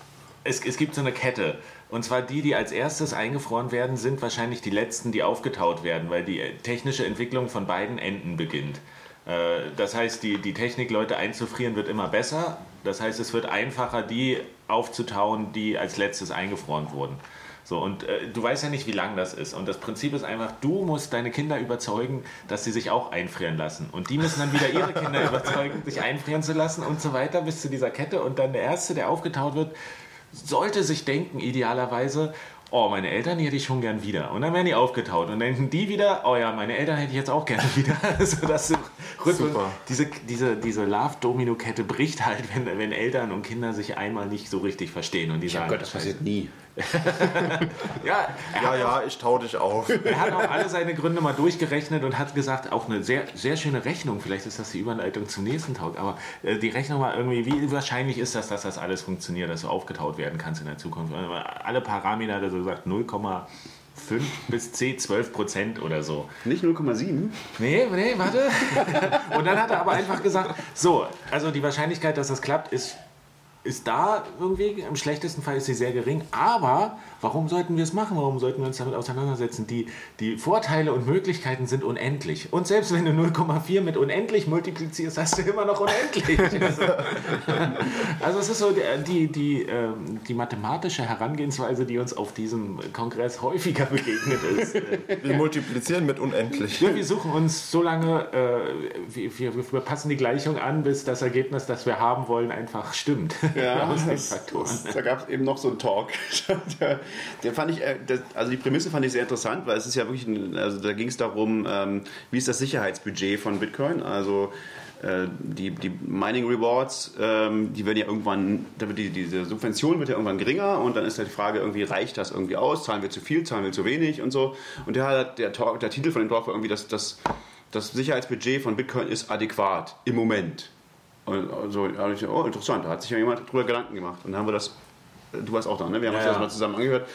es, es gibt so eine Kette. Und zwar die, die als erstes eingefroren werden, sind wahrscheinlich die letzten, die aufgetaut werden, weil die technische Entwicklung von beiden Enden beginnt. Äh, Das heißt, die, die Technik, Leute einzufrieren, wird immer besser. Das heißt, es wird einfacher, die aufzutauen, die als letztes eingefroren wurden. So, und äh, du weißt ja nicht, wie lang das ist. Und das Prinzip ist einfach, du musst deine Kinder überzeugen, dass sie sich auch einfrieren lassen. Und die müssen dann wieder ihre Kinder <laughs> überzeugen, sich einfrieren zu lassen und so weiter bis zu dieser Kette. Und dann der Erste, der aufgetaut wird, sollte sich denken, idealerweise, oh, meine Eltern, hätte ich schon gern wieder. Und dann werden die aufgetaut. Und dann denken die wieder, oh ja, meine Eltern hätte ich jetzt auch gerne <laughs> wieder. Also das Rhythmus, Super. diese, diese, diese Love-Domino-Kette bricht halt, wenn, wenn Eltern und Kinder sich einmal nicht so richtig verstehen. Und die Oh sagen, Gott, das passiert nie. <laughs> ja, Ja, ja, ich tau dich auf. er hat auch alle seine Gründe mal durchgerechnet und hat gesagt, auch eine sehr, sehr schöne Rechnung, vielleicht ist das die Überleitung zum nächsten Tag, aber äh, die Rechnung war irgendwie, wie wahrscheinlich ist das, dass das alles funktioniert, dass du aufgetaut werden kannst in der Zukunft. Also Alle Parameter hat er so gesagt, 0,5 bis C 12 Prozent oder so. Nicht 0,7. Nee, nee, warte. <laughs> Und dann hat er aber einfach gesagt, so, also die Wahrscheinlichkeit, dass das klappt, ist, ist da irgendwie. Im schlechtesten Fall ist sie sehr gering. Aber warum sollten wir es machen? Warum sollten wir uns damit auseinandersetzen? Die, die Vorteile und Möglichkeiten sind unendlich. Und selbst wenn du 0,4 mit unendlich multiplizierst, hast du immer noch unendlich. <laughs> Also, also es ist so die, die, ähm, die mathematische Herangehensweise, die uns auf diesem Kongress häufiger begegnet ist. <laughs> Wir multiplizieren mit unendlich. Ja, wir suchen uns so lange, äh, wir, wir, wir passen die Gleichung an, bis das Ergebnis, das wir haben wollen, einfach stimmt. Ja, <laughs> das, das, da gab es eben noch so einen Talk. Der fand ich, äh, also die Prämisse fand ich sehr interessant, weil es ist ja wirklich, ein, also da ging es darum, ähm, wie ist das Sicherheitsbudget von Bitcoin? Also äh, die, die Mining Rewards, ähm, die werden ja irgendwann, die, diese Subvention wird ja irgendwann geringer und dann ist halt die Frage, irgendwie reicht das irgendwie aus? Zahlen wir zu viel, zahlen wir zu wenig und so. Und der, der, Talk, der Titel von dem Talk war irgendwie, dass das, das Sicherheitsbudget von Bitcoin ist adäquat im Moment. Und so, ich, oh, interessant, da hat sich ja jemand drüber Gedanken gemacht. Und dann haben wir das, du warst auch da, ne? Wir haben Ja, uns das ja. mal zusammen angehört.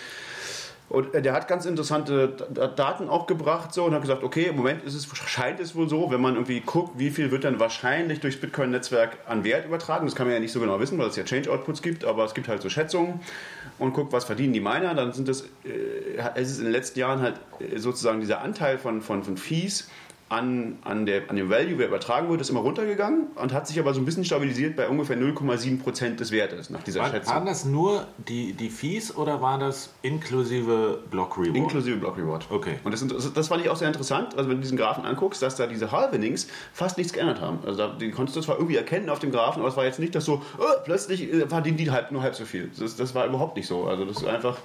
Und äh, der hat ganz interessante Daten auch gebracht so, und hat gesagt, okay, im Moment ist es, scheint es wohl so, wenn man irgendwie guckt, wie viel wird dann wahrscheinlich durchs Bitcoin-Netzwerk an Wert übertragen. Das kann man ja nicht so genau wissen, weil es ja Change-Outputs gibt, aber es gibt halt so Schätzungen und guckt, was verdienen die Miner. Dann sind es, äh, es ist in den letzten Jahren halt äh, sozusagen dieser Anteil von, von, von Fees an, an, der, an dem Value, der übertragen wird, ist immer runtergegangen und hat sich aber so ein bisschen stabilisiert bei ungefähr 0,7% des Wertes nach dieser War, Schätzung. waren das nur die, die Fees oder war das inklusive Block Reward? Inklusive Block Reward. Okay. Und das, das, das fand ich auch sehr interessant, also wenn du diesen Graphen anguckst, dass da diese Halvenings fast nichts geändert haben. Also da, die konntest du zwar irgendwie erkennen auf dem Graphen, aber es war jetzt nicht, dass so, oh, plötzlich äh, verdienen die halb, nur halb so viel. Das, das war überhaupt nicht so. Also das ist einfach,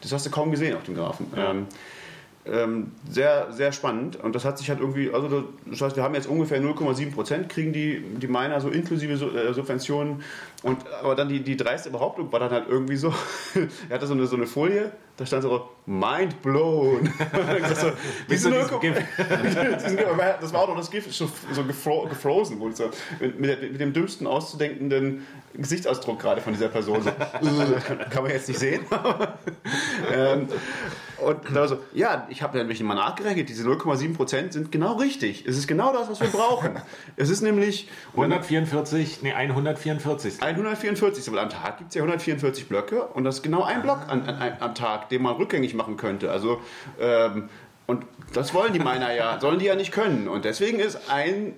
das hast du kaum gesehen auf dem Graphen. Ähm, ähm, sehr, sehr spannend. Und das hat sich halt irgendwie, also das heißt, wir haben jetzt ungefähr 0,7 Prozent, kriegen die, die Miner so inklusive äh, Subventionen. Und, aber dann die, die dreiste Behauptung war dann halt irgendwie so, <laughs> er hatte so eine, so eine Folie, da stand so, mind blown. <laughs> <laughs> das, so, diese so dieses 0,- Gift. das war auch noch das Gift, so, so gefro gefrozen, wohl so, mit, mit, dem dümmsten auszudenkenden Gesichtsausdruck gerade von dieser Person. So, kann, kann man jetzt nicht sehen. ähm, und da war so, ja, ich habe nämlich mal nachgerechnet, diese 0,7% sind genau richtig. Es ist genau das, was wir brauchen. <laughs> Es ist nämlich 144, nee, 144. 144, aber am Tag gibt es ja 144 Blöcke und das ist genau ein Block an, an, an, am Tag, den man rückgängig machen könnte. Also, ähm, und das wollen die Miner ja, sollen die ja nicht können. Und deswegen ist ein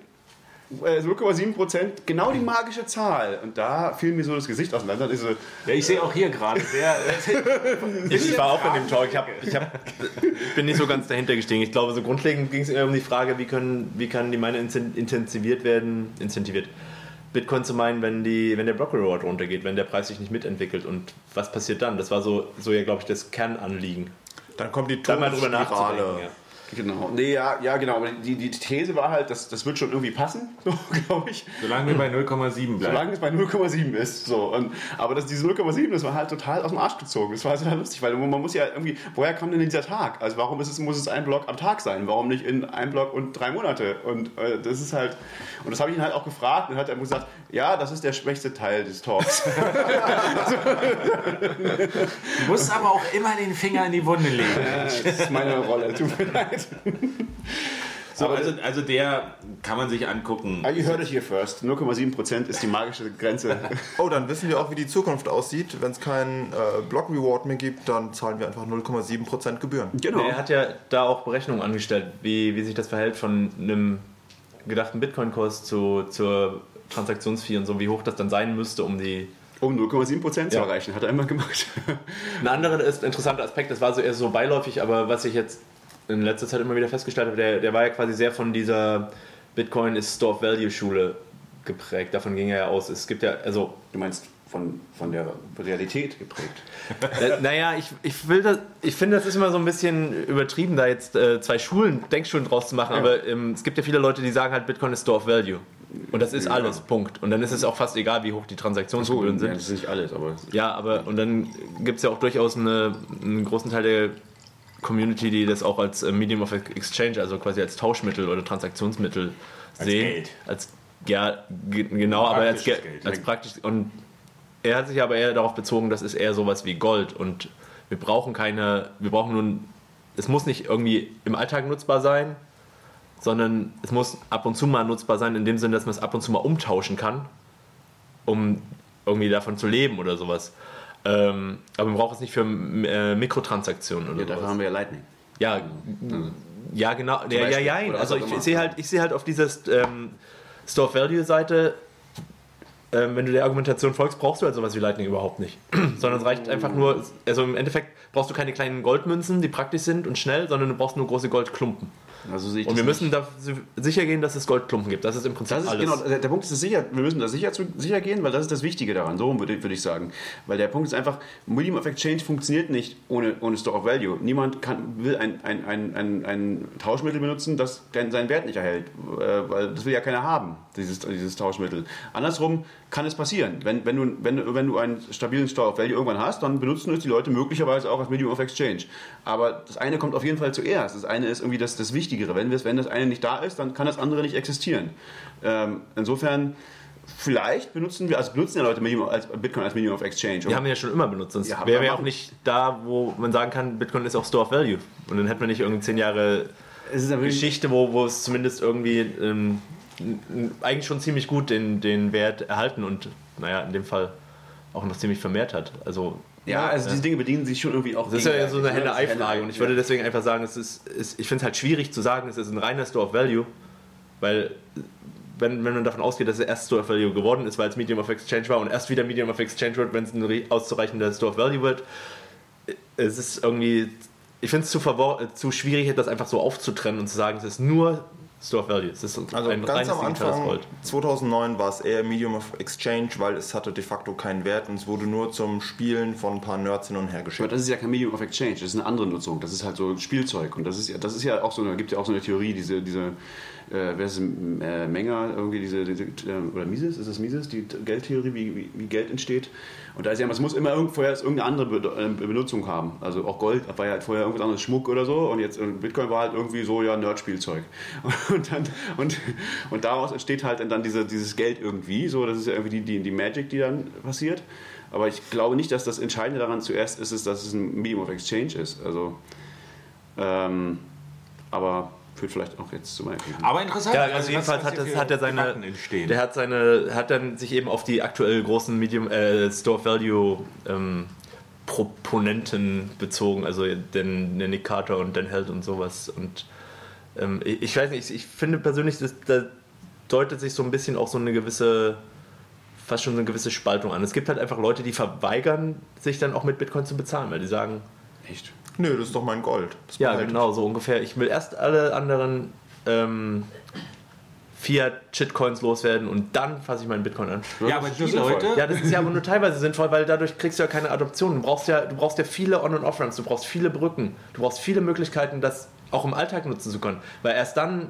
äh, 0,7% genau die magische Zahl. Und da fiel mir so das Gesicht auseinander. Ist so, Ja, ich sehe auch hier gerade, <laughs> Ich war auch in dem Talk. Ich, hab, ich, hab, ich bin nicht so ganz dahinter gestiegen. Ich glaube, so grundlegend ging es eher um die Frage, wie, können, wie kann die Mine inten- intensiviert werden, incentiviert, Bitcoin zu meinen, wenn, die, wenn der Block Reward runtergeht, wenn der Preis sich nicht mitentwickelt. Und was passiert dann? Das war so, so ja, glaube ich, das Kernanliegen. Dann kommt die Da mal drüber Todesspirale. nachzudenken. Ja. Genau. Nee, ja, ja, genau. Aber die, die These war halt, das, das wird schon irgendwie passen, <laughs> so, glaube ich. solange wir bei 0,7 bleiben. Solange es bei 0,7 ist. So. Und, aber das, diese 0,7, das war halt total aus dem Arsch gezogen. Das war total lustig, weil man muss ja irgendwie, woher kommt denn dieser Tag? Also warum ist es, muss es ein Block am Tag sein? Warum nicht in einem Block und drei Monate? Und äh, das ist halt, und das habe ich ihn halt auch gefragt und hat er gesagt, ja, das ist der schwächste Teil des Talks. <laughs> Du musst aber auch immer den Finger in die Wunde legen. das ist meine Rolle, tut mir leid. <laughs> So, also, also der kann man sich angucken. Ah, ihr hört es hier first. 0,7% ist die magische Grenze. <laughs> Oh, dann wissen wir auch, wie die Zukunft aussieht. Wenn es keinen äh, Block Reward mehr gibt, dann zahlen wir einfach 0,7% Gebühren. Genau. Er hat ja da auch Berechnungen angestellt, wie, wie sich das verhält von einem gedachten Bitcoin-Kurs zu, zur Transaktionsfee und so, wie hoch das dann sein müsste, um die Um 0,7% zu Ja. erreichen, hat er immer gemacht. Ein anderer ist, interessanter Aspekt, das war so eher so beiläufig, aber was ich jetzt in letzter Zeit immer wieder festgestellt habe, der, der war ja quasi sehr von dieser Bitcoin ist Store of Value Schule geprägt. Davon ging er ja aus. Es gibt ja, also Du meinst von, von der Realität geprägt. Äh, naja, ich, ich, will das, ich finde, das ist immer so ein bisschen übertrieben, da jetzt äh, zwei Schulen, Denkschulen draus zu machen. Aber ähm, es gibt ja viele Leute, die sagen halt, Bitcoin ist Store of Value. Und das ist Ja. alles, Punkt. Und dann ist es auch fast egal, wie hoch die Transaktionsgebühren ja, sind. das ist nicht alles, aber Ja, aber und dann gibt es ja auch durchaus eine, einen großen Teil der Community, die das auch als äh, Medium of Exchange, also quasi als Tauschmittel oder Transaktionsmittel Als sehen. Geld. Als ja, ge- genau, aber als, Geld. als praktisch und er hat sich aber eher darauf bezogen, das ist eher sowas wie Gold und wir brauchen keine, wir brauchen nun, es muss nicht irgendwie im Alltag nutzbar sein, sondern es muss ab und zu mal nutzbar sein, in dem Sinne, dass man es ab und zu mal umtauschen kann, um irgendwie davon zu leben oder sowas. Ähm, aber man braucht es nicht für äh, Mikrotransaktionen oder ja, dafür haben wir ja Lightning. Ja, ja genau. Ja, ja, Beispiel. ja. Was Also auch ich, sehe halt, ich sehe halt auf dieser ähm, Store Value Seite, ähm, wenn du der Argumentation folgst, brauchst du halt sowas wie Lightning überhaupt nicht. <clears throat> sondern es reicht einfach nur, also im Endeffekt brauchst du keine kleinen Goldmünzen, die praktisch sind und schnell, sondern du brauchst nur große Goldklumpen. Also Und wir müssen sicher gehen, dass es Goldklumpen gibt. Das ist im Prinzip Das ist, alles. genau, der, der Punkt ist sicher, wir müssen da sicher, zu, sicher gehen, weil das ist das Wichtige daran, so würde, würde ich sagen. Weil der Punkt ist einfach, Medium of Exchange funktioniert nicht ohne, ohne Store of Value. Niemand kann, will ein, ein, ein, ein, ein Tauschmittel benutzen, das seinen Wert nicht erhält, äh, weil das will ja keiner haben, dieses, dieses Tauschmittel. Andersrum kann es passieren. Wenn, wenn, du, wenn, wenn du einen stabilen Store of Value irgendwann hast, dann benutzen es die Leute möglicherweise auch als Medium of Exchange. Aber das eine kommt auf jeden Fall zuerst. Das eine ist irgendwie das, das Wichtigere. Wenn, wir- wenn das eine nicht da ist, dann kann das andere nicht existieren. Ähm, insofern, vielleicht benutzen wir, also benutzen ja Leute Medium, als Bitcoin als Medium of Exchange. die haben wir ja schon immer benutzt, sonst Ja, wären wir wir auch nicht da, wo man sagen kann, Bitcoin ist auch Store of Value. Und dann hätten wir nicht irgendwie zehn Jahre Geschichte, wo, wo es zumindest irgendwie ähm, eigentlich schon ziemlich gut den, den Wert erhalten und, naja, in dem Fall auch noch ziemlich vermehrt hat. Also, ja, also diese Dinge bedienen sich schon irgendwie auch. das ist ja so eine ne? Ist Henne-Ei-Frage und ich würde deswegen einfach sagen, es ist, es, ich finde es halt schwierig zu sagen, es ist ein reiner Store of Value, weil wenn, wenn man davon ausgeht, dass es erst Store of Value geworden ist, weil es Medium of Exchange war und erst wieder Medium of Exchange wird, wenn es ein re- auszureichender Store of Value wird, es ist irgendwie, ich finde es zu, zu schwierig, das einfach so aufzutrennen und zu sagen, es ist nur Store of Value. Es ist Also ein ganz reines am Anfang, Gold. 2009, war es eher Medium of Exchange, weil es hatte de facto keinen Wert und es wurde nur zum Spielen von ein paar Nerds hin und her Aber geschickt. das ist ja kein Medium of Exchange, das ist eine andere Nutzung. Das ist halt so Spielzeug. Und das ist ja, das ist ja auch so eine, gibt ja auch so eine Theorie, diese, diese äh, wer ist es, äh, Menger, irgendwie diese, diese äh, oder Mises, ist das Mises, die Geldtheorie, wie, wie, wie Geld entsteht. Und da ist ja, es muss immer vorher irgendeine andere äh, Benutzung haben. Also auch Gold war ja halt vorher irgendwas anderes, Schmuck oder so. Und jetzt äh, Bitcoin war halt irgendwie so, ja, Nerd-Spielzeug. <laughs> Und, dann, und, und daraus entsteht halt dann diese, dieses Geld irgendwie. So, das ist ja irgendwie die, die, die Magic, die dann passiert. Aber ich glaube nicht, dass das Entscheidende daran zuerst ist, ist dass es ein Medium of Exchange ist. Also, ähm, aber führt vielleicht auch jetzt zu meiner Kritik. Aber interessant. Ja, was- also jedenfalls hat, das, hat er seine, der hat seine, hat dann sich eben auf die aktuell großen Medium äh, Store Value ähm, Proponenten bezogen, also den, den Nick Carter und Dan Held und sowas. Und ähm, ich, ich weiß nicht, ich, ich finde persönlich, dass, da deutet sich so ein bisschen auch so eine gewisse, fast schon so eine gewisse Spaltung an. Es gibt halt einfach Leute, die verweigern, sich dann auch mit Bitcoin zu bezahlen, weil die sagen, Echt? Nö, das ist doch mein Gold. Das ja, ich. genau, so ungefähr. Ich will erst alle anderen ähm, Fiat-Shitcoins loswerden und dann fasse ich meinen Bitcoin an. ja, aber das ist die sinnvoll. Leute, Ja, das ist ja aber nur teilweise sinnvoll, weil dadurch kriegst du ja keine Adoption. Du brauchst ja, du brauchst ja viele On- und Off-Ramps, du brauchst viele Brücken, du brauchst viele Möglichkeiten, das auch im Alltag nutzen zu können. Weil erst dann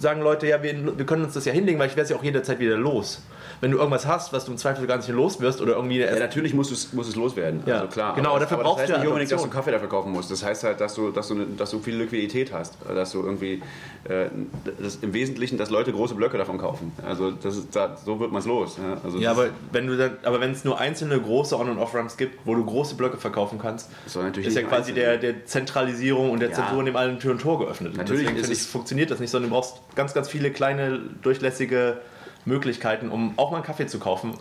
sagen Leute, ja, wir, wir können uns das ja hinlegen, weil ich werde es ja auch jederzeit wieder los. Wenn du irgendwas hast, was du im Zweifel gar nicht los wirst oder irgendwie Ja, natürlich muss es, muss es loswerden. Ja, also klar. genau, aber, dafür aber brauchst das heißt du ja nicht unbedingt, dass du. Kaffee dafür kaufen musst. Das heißt halt, dass du, dass du, dass du viel Liquidität hast. Dass du irgendwie, äh, das, im Wesentlichen, dass Leute große Blöcke davon kaufen. Also das ist, da, so wird man es los. Ja, also Ja, aber wenn du dann, aber wenn es nur einzelne große On- und Off-Ramps gibt, wo du große Blöcke verkaufen kannst, ist ja quasi der, der Zentralisierung und der Ja. Zensur in dem allen Tür und Tor geöffnet. Natürlich deswegen ich, funktioniert das nicht, sondern du brauchst ganz, ganz viele kleine, durchlässige Möglichkeiten, um auch mal einen Kaffee zu kaufen.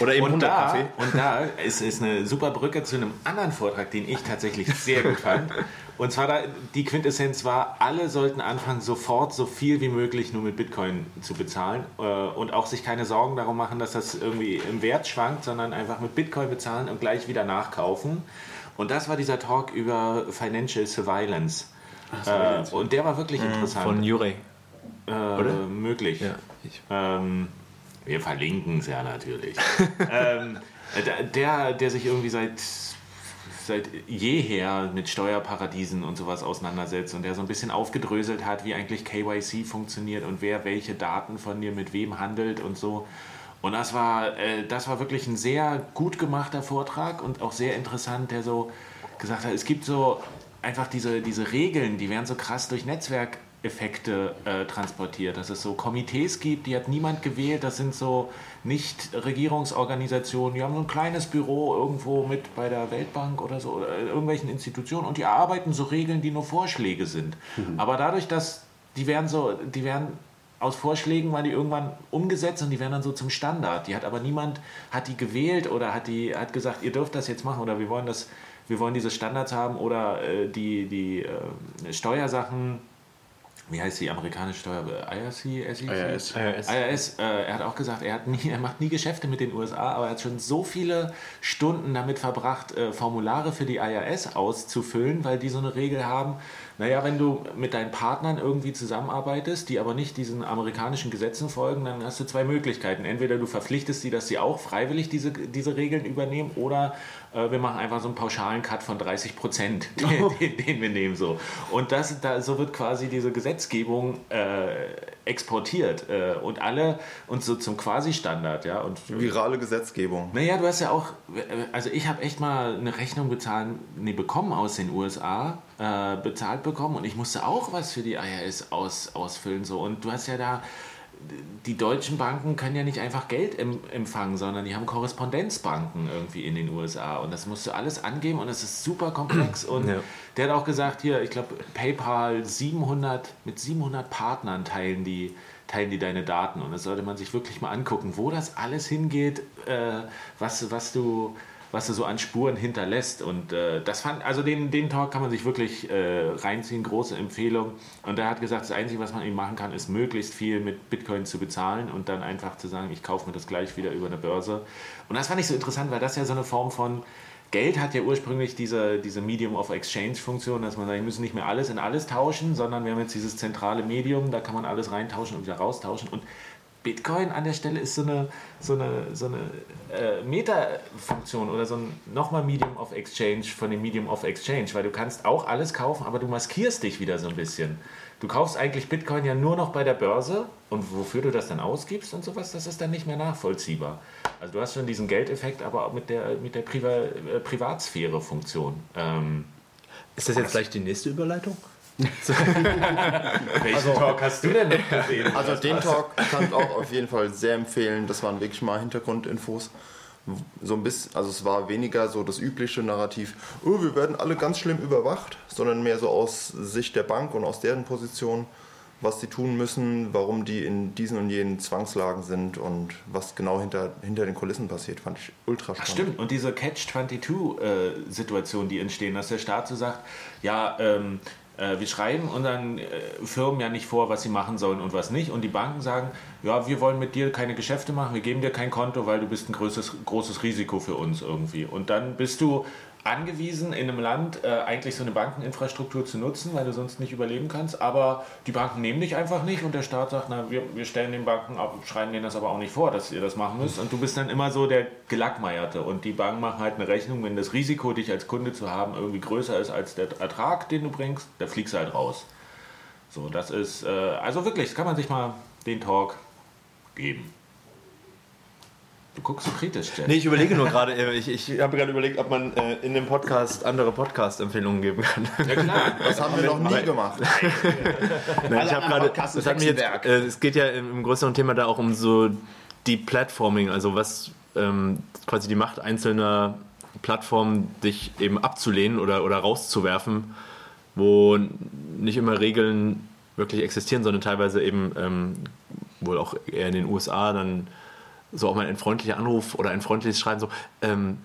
Oder eben und 100 da, Kaffee. und da ist, ist eine super Brücke zu einem anderen Vortrag, den ich tatsächlich sehr gut fand. Und zwar da, die Quintessenz war, alle sollten anfangen, sofort so viel wie möglich nur mit Bitcoin zu bezahlen äh, und auch sich keine Sorgen darum machen, dass das irgendwie im Wert schwankt, sondern einfach mit Bitcoin bezahlen und gleich wieder nachkaufen. Und das war dieser Talk über Financial Surveillance. Äh, und der war wirklich interessant. Von Jure. äh, möglich. Ja. Ähm, wir verlinken es ja natürlich. <laughs> ähm, Äh, Der, der, sich irgendwie seit, seit jeher mit Steuerparadiesen und sowas auseinandersetzt und der so ein bisschen aufgedröselt hat, wie eigentlich KYC funktioniert und wer welche Daten von dir mit wem handelt und so. Und das war, äh, das war wirklich ein sehr gut gemachter Vortrag und auch sehr interessant, der so gesagt hat, es gibt so einfach diese, diese Regeln, die werden so krass durch Netzwerkeffekte äh, transportiert. Dass es so Komitees gibt, die hat niemand gewählt, das sind so Nicht-Regierungsorganisationen, die haben so ein kleines Büro irgendwo mit bei der Weltbank oder so, oder irgendwelchen Institutionen und die erarbeiten so Regeln, die nur Vorschläge sind. Aber dadurch, dass die werden so, die werden aus Vorschlägen waren die irgendwann umgesetzt und die werden dann so zum Standard. Die hat aber niemand hat die gewählt oder hat die hat gesagt, ihr dürft das jetzt machen oder wir wollen das, wir wollen diese Standards haben oder äh, die die äh, Steuersachen. Wie heißt die amerikanische Steuer? IRC, SEC? IRS. IRS. IRS, äh, er hat auch gesagt, er, hat nie, er macht nie Geschäfte mit den USA, aber er hat schon so viele Stunden damit verbracht, äh, Formulare für die IRS auszufüllen, weil die so eine Regel haben. Naja, wenn du mit deinen Partnern irgendwie zusammenarbeitest, die aber nicht diesen amerikanischen Gesetzen folgen, dann hast du zwei Möglichkeiten. Entweder du verpflichtest sie, dass sie auch freiwillig diese, diese Regeln übernehmen, oder äh, wir machen einfach so einen pauschalen Cut von 30 Prozent, <laughs> den, den, den wir nehmen. So. Und das, da, so wird quasi diese Gesetzgebung äh, exportiert äh, und alle und so zum Quasi-Standard. Ja? Und Virale Gesetzgebung. naja, du hast ja auch, also ich habe echt mal eine Rechnung bezahlt, nee, bekommen aus den USA, äh, bezahlt bekommen und ich musste auch was für die IRS aus, ausfüllen. So. Und du hast ja da, die deutschen Banken können ja nicht einfach Geld em, empfangen, sondern die haben Korrespondenzbanken irgendwie in den USA und das musst du alles angeben und es ist super komplex. <clears throat> Und Ja. der hat auch gesagt, hier, ich glaube, PayPal 700, mit 700 Partnern teilen die, teilen die deine Daten. Und das sollte man sich wirklich mal angucken, wo das alles hingeht, äh, was, was du was du so an Spuren hinterlässt. Und äh, das fand, also den, den Talk kann man sich wirklich äh, reinziehen, große Empfehlung. Und er hat gesagt, das Einzige, was man ihm machen kann, ist möglichst viel mit Bitcoin zu bezahlen und dann einfach zu sagen, ich kaufe mir das gleich wieder über eine Börse. Und das fand ich so interessant, weil das ja so eine Form von Geld hat ja ursprünglich diese, diese Medium of Exchange-Funktion, dass man sagt, wir müssen nicht mehr alles in alles tauschen, sondern wir haben jetzt dieses zentrale Medium, da kann man alles reintauschen und wieder raustauschen. Und Bitcoin an der Stelle ist so eine, so eine, so eine äh, Meta-Funktion oder so ein nochmal Medium of Exchange von dem Medium of Exchange, weil du kannst auch alles kaufen, aber du maskierst dich wieder so ein bisschen. Du kaufst eigentlich Bitcoin ja nur noch bei der Börse und wofür du das dann ausgibst und sowas, das ist dann nicht mehr nachvollziehbar. Also du hast schon diesen Geldeffekt, aber auch mit der, mit der Priva äh, Privatsphäre-Funktion. Ähm, Ist das jetzt gleich die nächste Überleitung? <laughs> welchen Talk hast du denn noch gesehen? Also den Talk kann ich auch auf jeden Fall sehr empfehlen. Das waren wirklich mal Hintergrundinfos. So ein bisschen, also es war weniger so das übliche Narrativ, oh, wir werden alle ganz schlimm überwacht, sondern mehr so aus Sicht der Bank und aus deren Position, was sie tun müssen, warum die in diesen und jenen Zwangslagen sind und was genau hinter, hinter den Kulissen passiert, fand ich ultra Ach, spannend. stimmt, und diese Catch-22-Situation, die entstehen, dass der Staat so sagt, ja, ähm, äh, wir schreiben unseren äh, Firmen ja nicht vor, was sie machen sollen und was nicht. Und die Banken sagen, ja, wir wollen mit dir keine Geschäfte machen, wir geben dir kein Konto, weil du bist ein größtes, großes Risiko für uns irgendwie. Und dann bist du angewiesen, in einem Land äh, eigentlich so eine Bankeninfrastruktur zu nutzen, weil du sonst nicht überleben kannst. Aber die Banken nehmen dich einfach nicht und der Staat sagt, na, wir, wir stellen den Banken ab, schreiben denen das aber auch nicht vor, dass ihr das machen müsst. Und du bist dann immer so der Gelackmeierte. Und die Banken machen halt eine Rechnung, wenn das Risiko, dich als Kunde zu haben, irgendwie größer ist als der Ertrag, den du bringst, da fliegst du halt raus. So, das ist, äh, also wirklich, das kann man sich mal den Talk geben. Du guckst so kritisch, Jen. Nee, ich überlege nur gerade, äh, ich, ich habe gerade überlegt, ob man äh, in dem Podcast andere Podcast-Empfehlungen geben kann. Ja klar. Das haben wir noch nie gemacht. Nein, ich habe gerade, das ist hat mich jetzt, Hexenwerk. äh, es geht ja im, größeren Thema da auch um so Deplatforming, also was ähm, quasi die Macht einzelner Plattformen, dich eben abzulehnen oder, oder rauszuwerfen, wo nicht immer Regeln wirklich existieren, sondern teilweise eben ähm, wohl auch eher in den USA dann so auch mal ein freundlicher Anruf oder ein freundliches Schreiben so, ähm,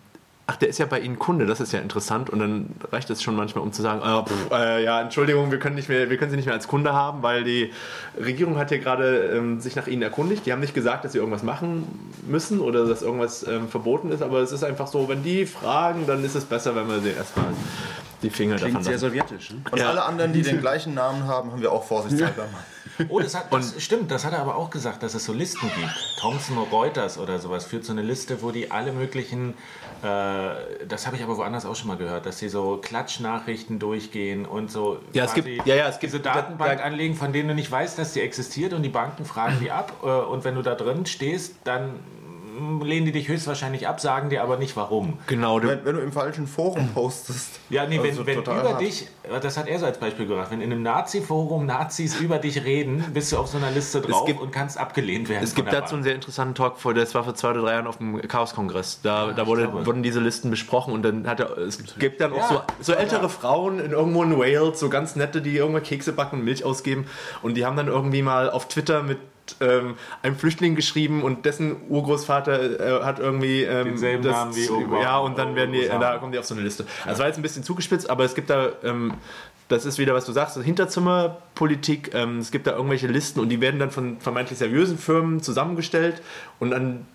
ach, der ist ja bei Ihnen Kunde, das ist ja interessant. Und dann reicht es schon manchmal, um zu sagen, ah, pff, äh, ja, Entschuldigung, wir können, nicht mehr, wir können Sie nicht mehr als Kunde haben, weil die Regierung hat hier gerade ähm, sich nach Ihnen erkundigt. Die haben nicht gesagt, dass Sie irgendwas machen müssen oder dass irgendwas ähm, verboten ist, aber es ist einfach so, wenn die fragen, dann ist es besser, wenn wir sie erstmal die Finger Klingt davon sehr lassen. sowjetisch. Ne? Und Ja. alle anderen, die den gleichen Namen haben, haben wir auch vorsichtshalber <laughs> mal. Oh, das, hat, das stimmt, das hat er aber auch gesagt, dass es so Listen gibt. Thomson Reuters oder sowas führt so eine Liste, wo die alle möglichen, äh, das habe ich aber woanders auch schon mal gehört, dass sie so Klatschnachrichten durchgehen und so Ja, es gibt- ja, ja, es gibt- diese Datenbank anlegen, von denen du nicht weißt, dass die existiert und die Banken fragen die ab äh, und wenn du da drin stehst, dann lehnen die dich höchstwahrscheinlich ab, sagen dir aber nicht warum. Genau, du, Wenn, wenn du im falschen Forum postest. Ja, nee, also wenn, wenn total über hart. dich, das hat er so als Beispiel gebracht, wenn in einem Nazi-Forum Nazis über dich reden, bist du auf so einer Liste drauf gibt- und kannst abgelehnt werden. Es gibt dazu einen Bank. sehr interessanten Talk, vor, das war vor zwei oder drei Jahren auf dem Chaos-Kongress. Da, da wurde, wurden diese Listen besprochen und dann hat er, es gibt dann auch Ja. so, so ältere Frauen in irgendwo in Wales, so ganz nette, die irgendwo Kekse backen und Milch ausgeben und die haben dann irgendwie mal auf Twitter mit ähm, einem Flüchtling geschrieben und dessen Urgroßvater äh, hat irgendwie ähm, Denselben Namen wie Obama. ja und dann werden die, Osama. da kommen die auf so eine Liste. Also war jetzt ein bisschen zugespitzt, aber es gibt da ähm, das ist wieder, was du sagst, Hinterzimmerpolitik. Ähm, es gibt da irgendwelche Listen und die werden dann von vermeintlich seriösen Firmen zusammengestellt und an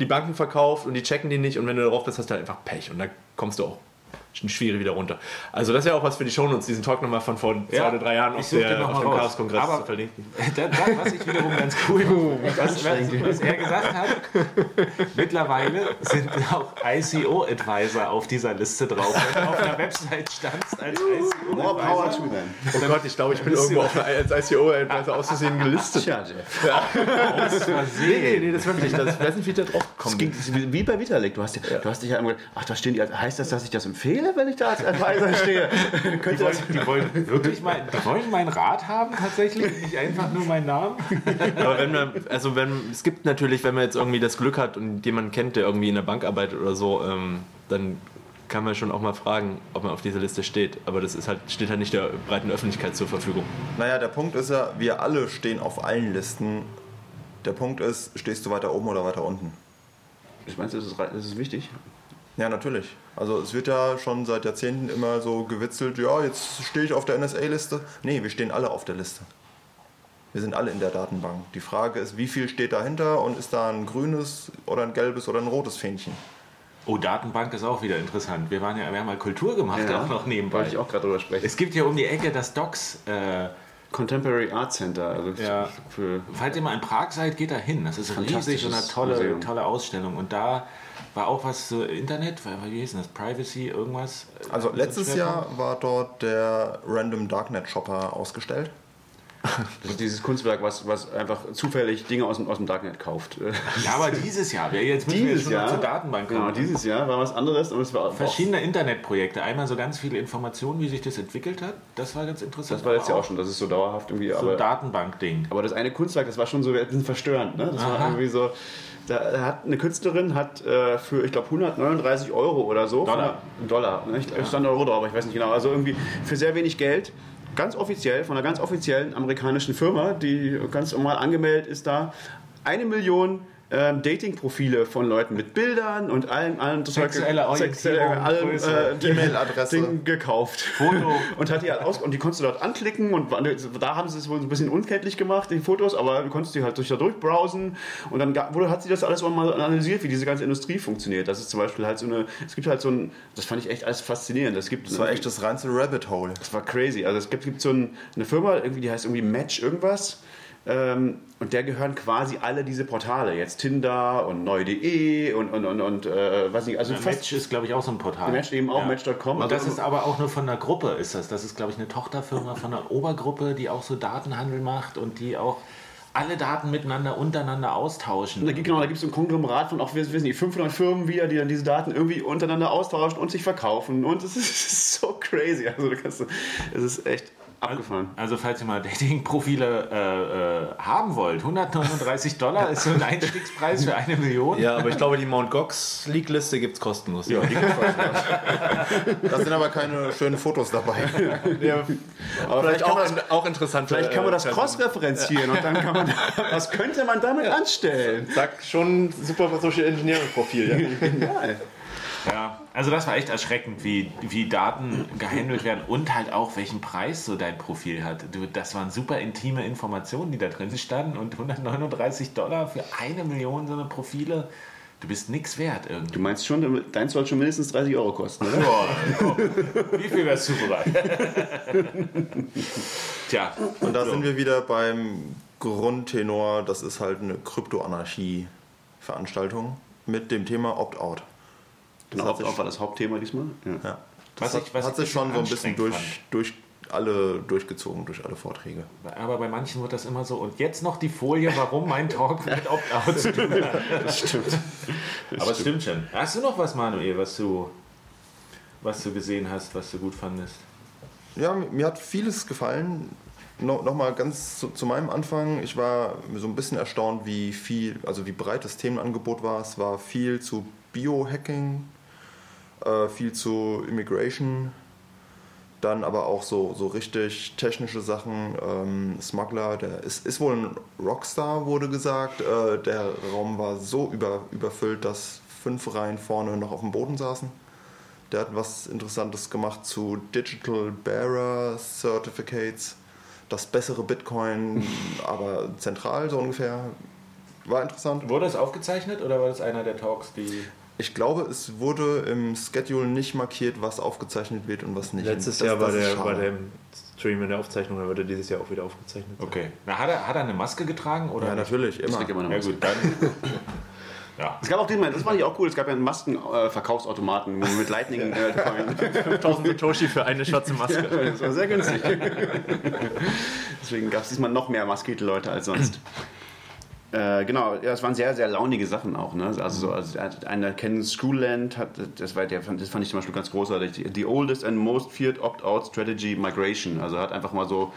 die Banken verkauft und die checken die nicht und wenn du darauf bist, hast du halt einfach Pech und da kommst du auch schwierig wieder runter. Also das ist ja auch was für die Shownotes, diesen Talk nochmal von vor zwei Ja, oder drei Jahren ich auf, der, noch auf dem. Chaos-Kongress zu verlinken. <laughs> Das, das, was ich wiederum ganz cool was, was, was er gesagt hat, <laughs> mittlerweile sind auch ICO-Advisor auf dieser Liste drauf. Wenn du auf der Website standst als More power ICO-Advisor, to them. Oh Gott, ich glaube, ich bin irgendwo auf einer, als ICO-Advisor auszusehen gelistet. Tja, Jeff. <laughs> aus Nee, Versehen. nee, nee, das wirklich. Das, ich weiß nicht, wie drauf Das kommt. ging das ist wie bei Vitalik. Du hast, ja, du hast dich ja immer gedacht, ach, da stehen die. Heißt das, dass ich das empfehle, wenn ich da als Advisor stehe? <laughs> Die wollen, die wollen wirklich mein, die wollen meinen Rat haben tatsächlich, nicht einfach nur meinen Namen. <laughs> Aber wenn man, also wenn, es gibt natürlich, wenn man jetzt irgendwie das Glück hat und jemanden kennt, der irgendwie in der Bank arbeitet oder so, ähm, dann kann man schon auch mal fragen, ob man auf dieser Liste steht. Aber das ist halt, steht halt nicht der breiten Öffentlichkeit zur Verfügung. Naja, der Punkt ist ja, wir alle stehen auf allen Listen. Der Punkt ist, stehst du weiter oben oder weiter unten? Ich meine, das ist, das ist wichtig. Ja, natürlich. Also es wird ja schon seit Jahrzehnten immer so gewitzelt, ja, jetzt stehe ich auf der NSA-Liste. Nee, wir stehen alle auf der Liste. Wir sind alle in der Datenbank. Die Frage ist, wie viel steht dahinter und ist da ein grünes oder ein gelbes oder ein rotes Fähnchen? Oh, Datenbank ist auch wieder interessant. Wir, waren ja, wir haben mal Kultur gemacht, Ja, auch noch nebenbei. Wollte ich auch gerade drüber sprechen. Es gibt ja um die Ecke das Docs. Äh, Contemporary Art Center. Also Ja. für falls ihr mal in Prag seid, geht da hin. Das ist riesig und eine tolle, Museum. tolle Ausstellung. Und da war auch was zu Internet, wie hieß das? Privacy, irgendwas? Also So ein letztes? Jahr war dort der Random Darknet Shopper ausgestellt. <laughs> das ist dieses Kunstwerk, was, was einfach zufällig Dinge aus dem, aus dem Darknet kauft. Ja, aber dieses Jahr. Wir- Jetzt müssen wir Dieses noch Jahr, zur Datenbank kommen. genau, dieses Jahr war was anderes und es war Verschiedene Internetprojekte. Einmal so ganz viele Informationen, wie sich das entwickelt hat. Das war ganz interessant. das war jetzt ja Aber auch schon, das ist so dauerhaft irgendwie, so aber, ein Datenbank-Ding. aber das eine Kunstwerk, das war schon so ein bisschen verstörend. Ne? Das war Aha. irgendwie so, da hat eine Künstlerin hat äh, für, ich glaube, 139 Euro oder so, Dollar. von- Dollar, ne? ich, stand Euro drauf, aber ich weiß nicht genau, also irgendwie für sehr wenig Geld, ganz offiziell, von einer ganz offiziellen amerikanischen Firma, die ganz normal angemeldet ist da, eine Million ähm, Dating-Profile von Leuten mit Bildern und allem, allem Sexuelle allem, äh, E-Mail-Adresse. Ding gekauft. Foto. <laughs> und hat die halt aus und die konntest du dort anklicken und da haben sie es wohl ein bisschen unkenntlich gemacht, die Fotos, aber du konntest die halt durch da durchbrowsen und dann wurde, hat sie das alles auch mal analysiert, wie diese ganze Industrie funktioniert. Das ist zum Beispiel halt so eine, es gibt halt so ein, das fand ich echt alles faszinierend. Es gibt Das war echt das reinste Rabbit Hole. das war crazy. Also es gibt, gibt so ein, eine Firma, irgendwie, die heißt irgendwie Match irgendwas. Ähm, und der gehören quasi alle diese Portale. Jetzt Tinder und neu.de und, und, und, und äh, weiß nicht, also fast Match ist, glaube ich, auch so ein Portal. Match eben auch, Match.com. Und das Also- ist aber auch nur von einer Gruppe, ist das. Das ist, glaube ich, eine Tochterfirma von einer Obergruppe, die auch so Datenhandel macht und die auch alle Daten miteinander, untereinander austauschen. Da gibt genau, da gibt es ein Konglomerat von auch, wir wissen nicht, 500 Firmen wieder, die dann diese Daten irgendwie untereinander austauschen und sich verkaufen. Und es ist, es <laughs> ist so crazy. Also, du kannst, es ist echt abgefahren. Also falls ihr mal <laughs> Dating-Profile äh, äh, haben wollt, 139 Dollar ist so ein Einstiegspreis für eine Million. Ja, aber ich glaube, die Mount Gox League-Liste gibt es kostenlos. Ja, die <laughs> Da sind aber keine schönen Fotos dabei. <laughs> aber vielleicht kann, auch, man das, in, auch interessant. vielleicht kann man das cross-referenzieren und dann kann man, was könnte man damit anstellen? Sagt schon super Social Engineering Profil. Ja. Ja, also das war echt erschreckend, wie, wie Daten gehandelt werden und halt auch, welchen Preis so dein Profil hat. Du, das waren super intime Informationen, die da drin standen und 139 Dollar für eine Million so eine Profile. Du bist nix wert Du irgendwie. meinst schon, deins soll schon mindestens 30 Euro kosten, oder? Boah, komm. Wie viel wärst du bereit? <laughs> Tja, Und da So. sind wir wieder beim Grundtenor, das ist halt eine Kryptoanarchie-Veranstaltung mit dem Thema Opt-out. Genau, sich- Opt-out war das Hauptthema diesmal. Ja. Ja. Was Das ich- hat, was hat ich sich schon so ein bisschen durch, fand. durch alle durchgezogen, durch alle Vorträge. aber bei manchen wird das immer so. Und jetzt noch die Folie, warum mein Talk mit Opt-out zu tun hat. <laughs> Das stimmt. Aber es stimmt schon. Hast du noch was, Manuel, was du, was du gesehen hast, was du gut fandest? Ja, mir mir hat vieles gefallen. No, Nochmal ganz zu, zu meinem Anfang. Ich war so ein bisschen erstaunt, wie viel, also wie breit das Themenangebot war. Es war viel zu Biohacking, äh, viel zu Immigration, dann aber auch so, so richtig technische Sachen. Ähm, Smuggler, der ist, ist wohl ein Rockstar, wurde gesagt. Äh, der Raum war so über, überfüllt, dass fünf Reihen vorne noch auf dem Boden saßen. Der hat was Interessantes gemacht zu Digital Bearer Certificates. Das bessere Bitcoin, <laughs> aber zentral so ungefähr. War interessant. Wurde es aufgezeichnet oder war das einer der Talks, die. Ich glaube, es wurde im Schedule nicht markiert, was aufgezeichnet wird und was nicht. Letztes Das- Jahr war der, war der Stream in der Aufzeichnung, dann wird er dieses Jahr auch wieder aufgezeichnet. Okay. Na, hat er, hat er eine Maske getragen? Oder Ja, nicht? natürlich, immer. trägt immer noch Ja, was. gut, dann. <laughs> Ja. Es gab auch den, das fand ich auch cool, es gab ja einen Maskenverkaufsautomaten wo man mit Lightning äh, Coin. <laughs> 5000 Satoshi für eine schwarze Maske. <laughs> Das war sehr günstig. Deswegen gab es diesmal noch mehr maskierte Leute als sonst. Äh, genau, ja, es waren sehr, sehr launige Sachen auch. Ne? Also, so, also einer kennen Schoolland, hat, das, war der, das fand ich zum Beispiel ganz großartig. The oldest and most feared opt-out strategy migration. Also hat einfach mal so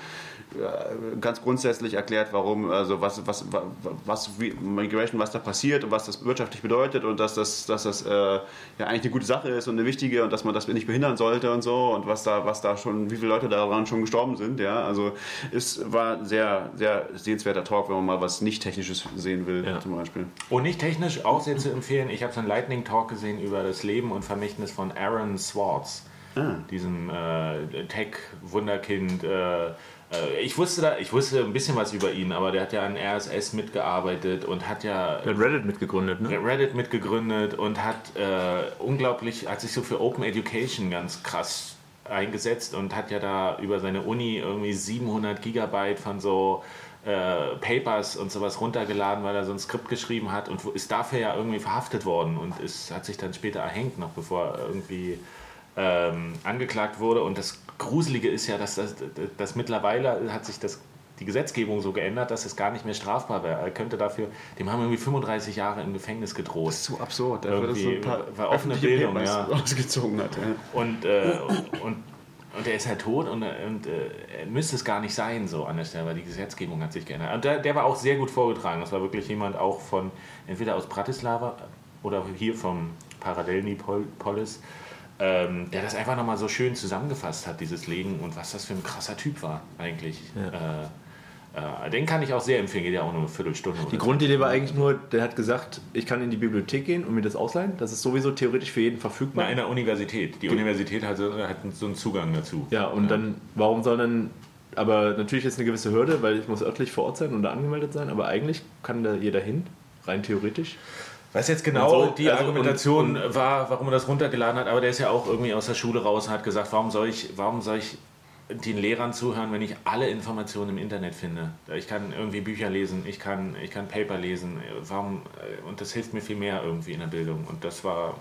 ganz grundsätzlich erklärt, warum, also was, was, was, wie Migration, was da passiert und was das wirtschaftlich bedeutet und dass das, dass das äh, ja eigentlich eine gute Sache ist und eine wichtige und dass man das nicht behindern sollte und so und was da, was da schon, wie viele Leute daran schon gestorben sind, ja. Also es war ein sehr, sehr sehenswerter Talk, wenn man mal was nicht Technisches sehen will, Ja. zum Beispiel. Und nicht technisch auch sehr zu empfehlen. Ich habe so einen Lightning Talk gesehen über das Leben und Vermächtnis von Aaron Swartz, diesem äh, Tech-Wunderkind. Äh, äh, ich wusste da, ich wusste ein bisschen was über ihn, aber der hat ja an RSS mitgearbeitet und hat ja hat Reddit mitgegründet, ne? Reddit mitgegründet und hat äh, unglaublich, hat sich so für Open Education ganz krass eingesetzt und hat ja da über seine Uni irgendwie 700 Gigabyte von so äh, Papers und sowas runtergeladen, weil er so ein Skript geschrieben hat und ist dafür ja irgendwie verhaftet worden und ist, hat sich dann später erhängt, noch bevor er irgendwie ähm, angeklagt wurde. Und das Gruselige ist ja, dass, das, dass mittlerweile hat sich das, die Gesetzgebung so geändert, dass es gar nicht mehr strafbar wäre. Er könnte dafür, dem haben irgendwie 35 Jahre im Gefängnis gedroht. So absurd, Irgendwie war offene öffentliche Bildung, Papers ja. ausgezogen hat. Ja. Und, äh, und, und er ist halt tot und, äh, und äh, er müsste es gar nicht sein, so an der Stelle, weil die Gesetzgebung hat sich geändert. Und der, der war auch sehr gut vorgetragen. Das war wirklich jemand auch von, entweder aus Bratislava oder hier vom Parallelnipolis, ähm, der das einfach nochmal so schön zusammengefasst hat, dieses Leben und was das für ein krasser Typ war, eigentlich. Äh, äh, den kann ich auch sehr empfehlen, geht ja auch nur eine Viertelstunde. Die Grundidee war eigentlich nur, der hat gesagt, ich kann in die Bibliothek gehen und mir das ausleihen. Das ist sowieso theoretisch für jeden verfügbar. Na, in der Universität. Die Universität hat, so- hat so einen Zugang dazu. Ja, und dann, warum soll dann, aber natürlich ist eine gewisse Hürde, weil ich muss örtlich vor Ort sein und da angemeldet sein, aber eigentlich kann da jeder hin, rein theoretisch. Was jetzt genau Und so, die also Argumentation und- war, warum er das runtergeladen hat, aber der ist ja auch irgendwie aus der Schule raus und hat gesagt, warum soll ich, warum soll ich den Lehrern zuhören, wenn ich alle Informationen im Internet finde? Ich kann irgendwie Bücher lesen, ich kann, ich kann Paper lesen, warum, und das hilft mir viel mehr irgendwie in der Bildung. Und das war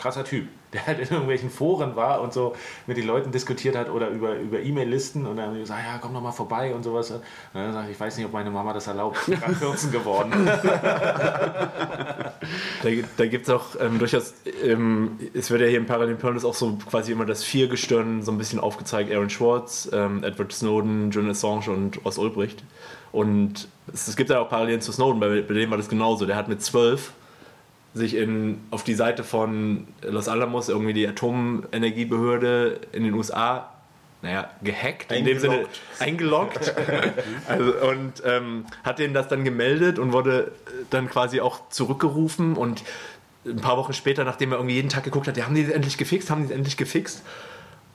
krasser Typ, <laughs> der halt in irgendwelchen Foren war und so mit den Leuten diskutiert hat oder über, über E-Mail-Listen und dann haben die gesagt, ja, komm doch mal vorbei und sowas. Und dann sagt, ich weiß nicht, ob meine Mama das erlaubt. Ich bin gerade <laughs> 14 geworden. Da, da gibt es auch ähm, durchaus, ähm, es wird ja hier im Paralympiades auch so quasi immer das Viergestirn so ein bisschen aufgezeigt. Aaron Schwartz, ähm, Edward Snowden, Julian Assange und Ross Ulbricht. Und es, es gibt ja auch Parallelen zu Snowden, bei, bei dem war das genauso. Der hat mit zwölf sich in, auf die Seite von Los Alamos, irgendwie die Atomenergiebehörde in den USA, naja, gehackt, in dem Sinne eingeloggt. <laughs> also, und ähm, hat denen das dann gemeldet und wurde dann quasi auch zurückgerufen und ein paar Wochen später, nachdem er irgendwie jeden Tag geguckt hat, ja, haben die das endlich gefixt, haben die das endlich gefixt.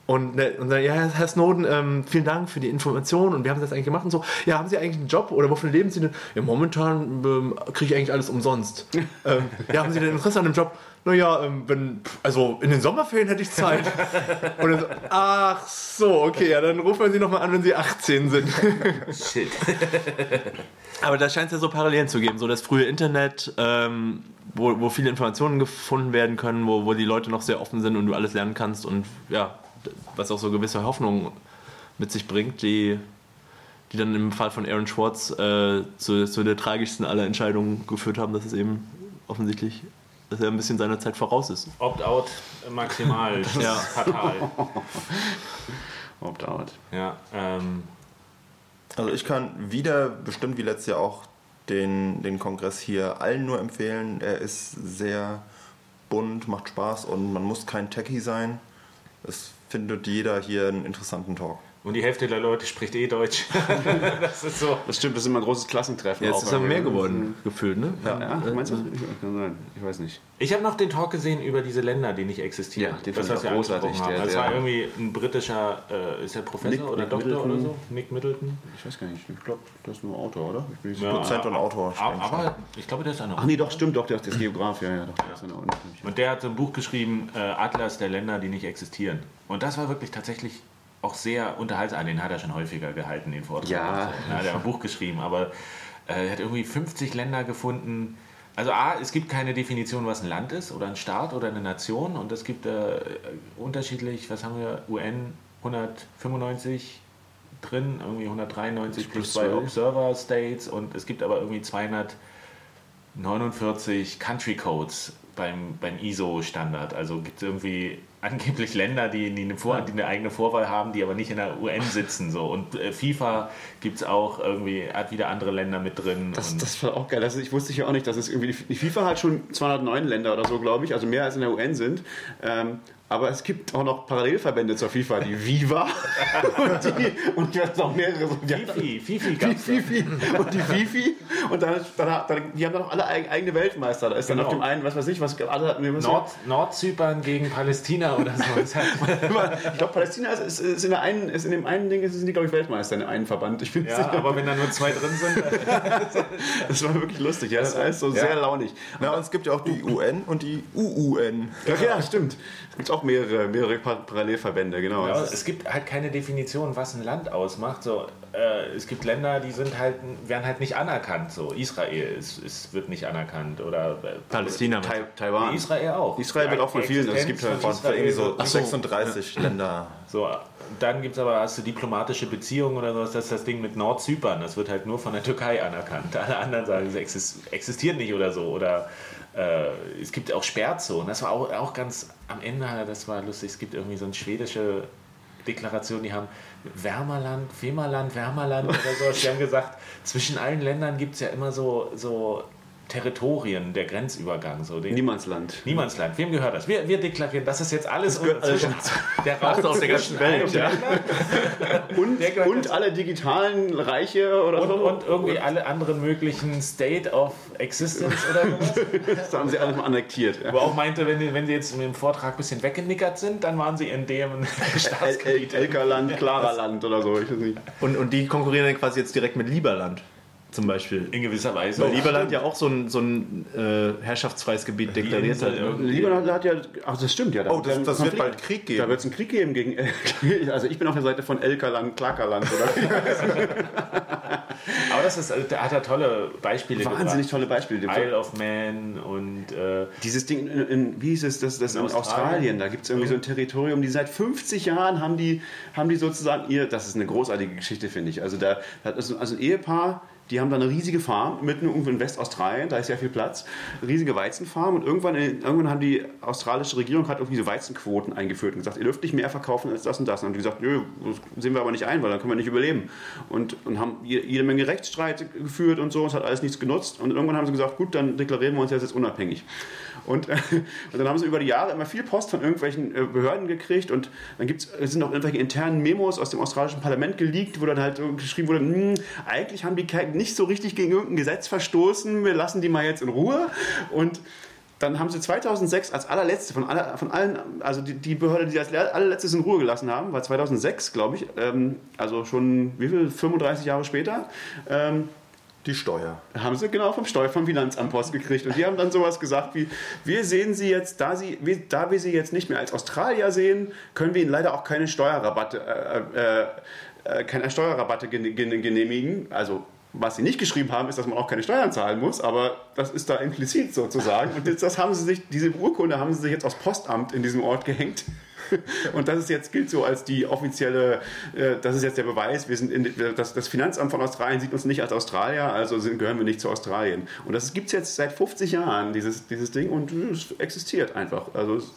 Und, ne, und dann, ja, Herr Snowden, ähm, vielen Dank für die Information und wir haben das eigentlich gemacht und so. Ja, haben Sie eigentlich einen Job oder wofür leben Sie denn? Ja, momentan ähm, kriege ich eigentlich alles umsonst. <laughs> ähm, ja, haben Sie denn Interesse an dem Job? Naja, ähm, wenn, also in den Sommerferien hätte ich Zeit. Und dann so, ach so, okay, ja, dann rufen wir Sie nochmal an, wenn Sie 18 sind. <laughs> Shit. Aber da scheint es ja so Parallelen zu geben. So das frühe Internet, ähm, wo, wo viele Informationen gefunden werden können, wo, wo die Leute noch sehr offen sind und du alles lernen kannst und ja, was auch so gewisse Hoffnung mit sich bringt, die, die dann im Fall von Aaron Schwartz äh, zu, zu der tragischsten aller Entscheidungen geführt haben, dass es eben offensichtlich, dass er ein bisschen seiner Zeit voraus ist. Opt-out maximal. Das <laughs> Ja. fatal. Opt-out. Ja, ähm, Also ich kann wieder, bestimmt wie letztes Jahr auch, den, den Kongress hier allen nur empfehlen. Er ist sehr bunt, macht Spaß und man muss kein Techie sein. Es findet jeder hier einen interessanten Talk. und die Hälfte der Leute spricht eh Deutsch. <laughs> das ist so. Das stimmt, das ist immer ein großes Klassentreffen. Jetzt auch ist er mehr geworden, gefühlt, ne? Ja, meinst du? Kann sein. Ich weiß nicht. Ich habe noch den Talk gesehen über diese Länder, die nicht existieren. Ja, den das, fand ich großartig, angesprochen haben. der- Das war der- irgendwie ein britischer, äh, ist er Professor Nick- oder Nick Doktor Middleton. oder so? Nick Middleton. Ich weiß gar nicht. Ich glaube, das ist nur Autor, oder? Ich bin nicht Ja, Dozent und Autor, Aber, aber ich glaube, der ist einer. Ach nee, doch, stimmt, doch, der ist Geograf, ja, ja, doch. Der ist eine Uni. Und der hat so ein Buch geschrieben, äh, Atlas der Länder, die nicht existieren. Und das war wirklich tatsächlich auch sehr unterhaltsam. Den hat er schon häufiger gehalten, den Vortrag. Ja. Und so. Er hat ja ein Buch geschrieben, aber äh, er hat irgendwie 50 Länder gefunden. Also A, es gibt keine Definition, was ein Land ist oder ein Staat oder eine Nation. Und es gibt äh, unterschiedlich, was haben wir, UN 195 drin, irgendwie 193 plus zwei 12. Observer States und es gibt aber irgendwie 249 Country Codes beim, beim ISO-Standard. Also gibt es irgendwie angeblich Länder, die, die, eine Vor die eine eigene Vorwahl haben, die aber nicht in der UN sitzen. So. Und äh, FIFA gibt es auch irgendwie, hat wieder andere Länder mit drin. Das, das war auch geil. Das ich wusste ja auch nicht, dass es irgendwie. Die, die FIFA hat schon 209 Länder oder so, glaube ich, also mehr als in der UN sind. Ähm, aber es gibt auch noch Parallelverbände zur FIFA, die Viva <laughs> und, die, und ich weiß auch mehrere. So, die Fifi, Fifi die gab's da. Fifi und die Fifi und dann, dann, dann die haben dann auch alle eig- eigene Weltmeister. Da ist dann Genau. auf dem einen, was weiß ich, was alle hatten. was- Nord, Nordzypern gegen Palästina oder so. <laughs> Ich glaube, Palästina ist, ist, ist in der einen, ist in dem einen Ding sind die glaube ich Weltmeister in dem einen Verband. Ich bin ja, sicher. aber wenn da nur zwei drin sind, <laughs> das war wirklich lustig. Ja, das ist alles so sehr launig. Na, und es gibt ja auch die UN und die UUN. Ja, ja, stimmt. Es gibt auch mehrere, mehrere Pa- Parallelverbände, genau. Ja, Es gibt halt keine Definition, was ein Land ausmacht. So, äh, es gibt Länder, die sind halt, werden halt nicht anerkannt. So, Israel ist, ist, wird nicht anerkannt oder äh, Palästina. Tai- Taiwan. Israel auch. Israel wird auch von vielen, also es gibt halt von irgendwie so nicht- 36 Länder. So, dann gibt es aber, hast du diplomatische Beziehungen oder sowas, das ist das Ding mit Nordzypern, das wird halt nur von der Türkei anerkannt. Alle anderen sagen, es exis- existiert nicht oder so. Oder äh, es gibt auch Sperrzonen, das war auch, auch ganz am Ende, das war lustig, es gibt irgendwie so eine schwedische Deklaration, die haben Wärmerland, Femerland, Wärmerland oder so. <laughs> Die haben gesagt, zwischen allen Ländern gibt es ja immer so, so Territorien, der Grenzübergang. So den, Niemandsland. Niemandsland. Wem gehört das? Wir, wir deklarieren, das ist jetzt alles unser zwischen, der Raum aus der ganzen Welt, ja. Und, und alle digitalen Reiche oder und, so. und irgendwie alle anderen möglichen State of Existence oder <laughs> sowas. das haben sie alles mal annektiert. Ja. Wo auch meinte, wenn, wenn sie jetzt mit dem Vortrag ein bisschen weggenickert sind, dann waren sie in dem <laughs> Staatsgebiet. Elkerland, Klaraland oder so. Ich weiß nicht. Und, und die konkurrieren dann quasi jetzt direkt mit Lieberland zum Beispiel. In gewisser Weise. Weil Lieberland ja auch so ein, so ein äh, herrschaftsfreies Gebiet deklariert Insel hat. irgendwie. Libanon hat ja, ach das stimmt ja. Da Oh, das, da- das wird bald Krieg geben. Da wird es einen Krieg geben gegen El <laughs> Also ich bin auf der Seite von Elkerland, Klakerland oder <laughs> Aber das ist, da hat er tolle Beispiele wahnsinnig tolle Beispiele. gebracht. Isle of Man und äh, Dieses Ding in, in wie hieß es, das, das in, In Australien, Australien. da gibt es irgendwie so ein Territorium, die seit 50 Jahren haben die, haben die sozusagen ihr, das ist eine großartige Geschichte, finde ich. Also da hat also, also ein Ehepaar, die haben da eine riesige Farm mitten in Westaustralien, da ist sehr viel Platz, riesige Weizenfarm und irgendwann, irgendwann haben die australische Regierung hat irgendwie so Weizenquoten eingeführt und gesagt, ihr dürft nicht mehr verkaufen als das und das. Und haben die gesagt, nö, das sehen wir aber nicht ein, weil dann können wir nicht überleben. Und, und haben je- jede Menge Rechtsstreit geführt und so, es hat alles nichts genutzt. Und irgendwann haben sie gesagt, gut, dann deklarieren wir uns jetzt unabhängig. Und, äh, und dann haben sie über die Jahre immer viel Post von irgendwelchen äh, Behörden gekriegt und dann gibt's, sind auch irgendwelche internen Memos aus dem australischen Parlament geleakt, wo dann halt geschrieben wurde, hm, eigentlich haben die nicht so richtig gegen irgendein Gesetz verstoßen, wir lassen die mal jetzt in Ruhe. Und dann haben sie 2006 als allerletzte von, aller, von allen, also die, die Behörde, die als allerletztes in Ruhe gelassen haben, war 2006, glaube ich, ähm, also schon wie viel, 35 Jahre später, ähm, Die Steuer. haben sie genau vom Steuer vom Finanzamt Post gekriegt. Und die haben dann sowas gesagt wie, wir sehen sie jetzt, da, sie, da wir sie jetzt nicht mehr als Australier sehen, können wir ihnen leider auch keine Steuerrabatte, äh, äh, äh, keine Steuerrabatte gene- gene- genehmigen. Also was sie nicht geschrieben haben, ist, dass man auch keine Steuern zahlen muss, aber das ist da implizit sozusagen. Und jetzt, das haben sie sich, diese Urkunde haben sie sich jetzt aufs Postamt in diesem Ort gehängt. <laughs> Und das ist jetzt gilt so als die offizielle, äh, das ist jetzt der Beweis, wir sind in, das, das Finanzamt von Australien sieht uns nicht als Australier, also sind, gehören wir nicht zu Australien. Und das gibt es jetzt seit 50 Jahren, dieses, dieses Ding, und es existiert einfach. Also es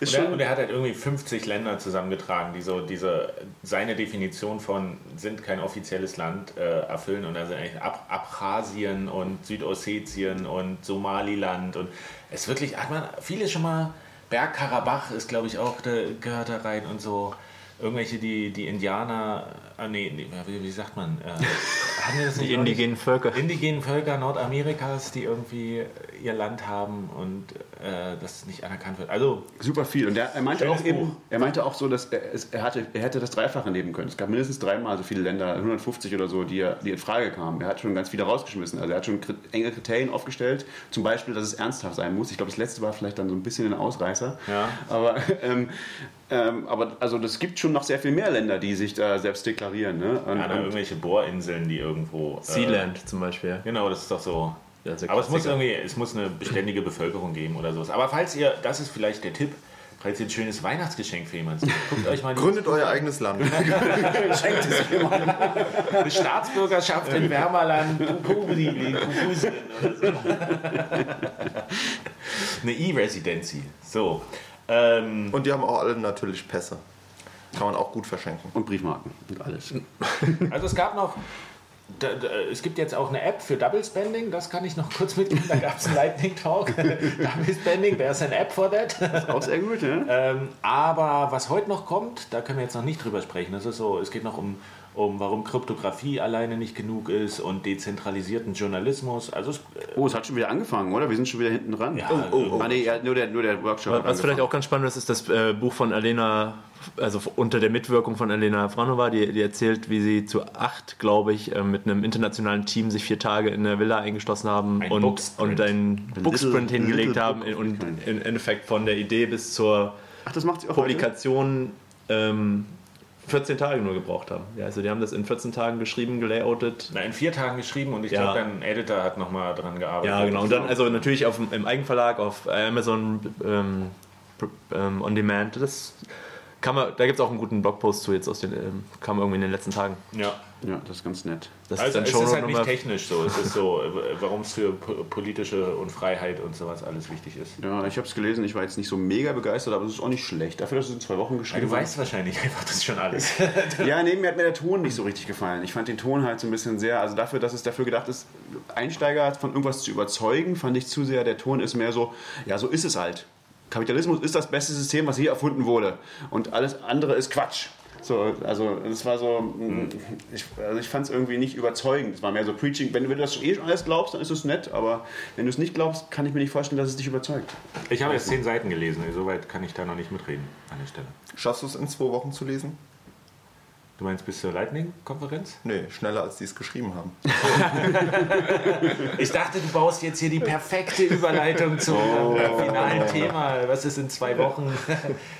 ist Und er, und er hat halt irgendwie 50 Länder zusammengetragen, die so diese, seine Definition von sind kein offizielles Land äh, erfüllen. Und da sind eigentlich Ab Abchasien und Südossetien und Somaliland. Und es ist wirklich, hat man vieles schon mal, Bergkarabach ist glaube ich auch, da gehört da rein und so. Irgendwelche, die, die Indianer, ah, nee, nee wie, wie sagt man? Äh, <laughs> hatten wir das nicht Die indigenen Völker. indigenen Völker Nordamerikas, die irgendwie ihr Land haben und äh, das nicht anerkannt wird. Also Super viel. Und er, er meinte auch eben, er meinte auch so, dass er, er, hatte, er hätte das Dreifache nehmen können. Es gab mindestens dreimal so viele Länder, 150 oder so, die, er- die in Frage kamen. Er hat schon ganz viele rausgeschmissen. Also er hat schon enge Kriterien aufgestellt. Zum Beispiel, dass es ernsthaft sein muss. Ich glaube, das letzte war vielleicht dann so ein bisschen ein Ausreißer. Ja. Aber, <laughs> ähm, ähm, aber also das gibt schon noch sehr viel mehr Länder, die sich da selbst deklarieren. Ne? Und, ja, da und, irgendwelche Bohrinseln, die irgendwo. Äh, Sealand zum Beispiel. Genau, das ist doch so. Ist Aber es muss irgendwie, es muss eine beständige Bevölkerung geben oder sowas. Aber falls ihr, das ist vielleicht der Tipp, falls ihr ein schönes Weihnachtsgeschenk für jemanden guckt euch mal Gründet euer eigenes Land. <laughs> schenkt es jemandem. eine Staatsbürgerschaft in Wärmerland, Kukusien oder so. <laughs> Eine E-Residency. So. Ähm, Und die haben auch alle natürlich Pässe. Kann man auch gut verschenken. Und Briefmarken und alles. <laughs> Also es gab noch, da, da, es gibt jetzt auch eine App für Double Spending, das kann ich noch kurz mitgeben. Da gab es einen Lightning Talk. <laughs> Double Spending, there's an App for that. Auch sehr gut, ja? ähm, aber was heute noch kommt, da können wir jetzt noch nicht drüber sprechen. Das ist so, es geht noch um, um warum Kryptographie alleine nicht genug ist und dezentralisierten Journalismus. Also es, Oh, es hat schon wieder angefangen, oder? Wir sind schon wieder hinten dran. Ja, oh, oh. Ah, nee, nur, der, nur der Workshop. hat Was vielleicht auch ganz spannend ist, ist das äh, Buch von Alena, also unter der Mitwirkung von Alena Franova, die, die erzählt, wie sie zu acht, glaube ich, äh, mit einem internationalen Team sich vier Tage in der Villa eingeschlossen haben Ein und, Booksprint. und einen Booksprint hingelegt Little haben Book und im Endeffekt von der Idee bis zur Ach, das macht sie auch heute? Publikation ähm, 14 Tage nur gebraucht haben. Ja, also die haben das in 14 Tagen geschrieben, gelayoutet. na, in vier Tagen geschrieben und ich Ja. glaube, ein Editor hat nochmal dran gearbeitet. Ja, genau. Und dann also natürlich auf, im Eigenverlag, auf Amazon ähm, ähm, On Demand. Das kann man, da gibt es auch einen guten Blogpost zu jetzt aus den, ähm, kam irgendwie in den letzten Tagen. Ja. Ja, das ist ganz nett. Das Also es ist halt nicht technisch so. Es ist so, äh, warum es für po- politische und Freiheit und sowas alles wichtig ist. Ja, ich habe es gelesen. Ich war jetzt nicht so mega begeistert, aber es ist auch nicht schlecht. Dafür, dass es in zwei Wochen Ja, geschrieben du weißt wahrscheinlich einfach das schon alles. <laughs> Ja, nee, mir hat mir der Ton nicht so richtig gefallen. Ich fand den Ton halt so ein bisschen sehr, also dafür, dass es dafür gedacht ist, Einsteiger von irgendwas zu überzeugen, fand ich zu sehr, der Ton ist mehr so, ja, so ist es halt. Kapitalismus ist das beste System, was je erfunden wurde. Und alles andere ist Quatsch. So, also es war so, mm, ich, also ich fand es irgendwie nicht überzeugend. Es war mehr so Preaching. Wenn, wenn du das eh schon alles glaubst, dann ist es nett, aber wenn du es nicht glaubst, kann ich mir nicht vorstellen, dass es dich überzeugt. Ich habe jetzt zehn Seiten gelesen, soweit kann ich da noch nicht mitreden an der Stelle. Schaffst du es in zwei Wochen zu lesen? Du meinst bis zur Lightning-Konferenz? Nee, schneller als die es geschrieben haben. Ich dachte, du baust jetzt hier die perfekte Überleitung zum äh, finalen Thema. Was ist in zwei Wochen?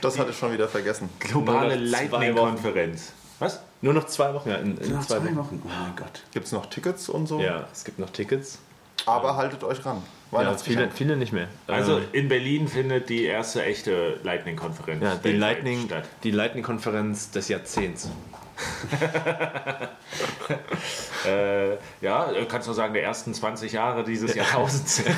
Das hatte ich schon wieder vergessen. Globale Nur zwei Lightning-Konferenz. Was? Nur noch zwei Wochen, ja. In, in Nach zwei, Wochen. Oh mein Gott. Gibt es noch Tickets und so? Ja, es gibt noch Tickets. Aber haltet euch ran. Ja, viele, viele nicht mehr. Also Ähm, in Berlin findet die erste echte Lightning-Konferenz ja, die Lightning, statt. die Lightning-Konferenz des Jahrzehnts. <laughs> Äh, ja, kannst du sagen, der ersten 20 Jahre dieses Jahrtausends. <laughs>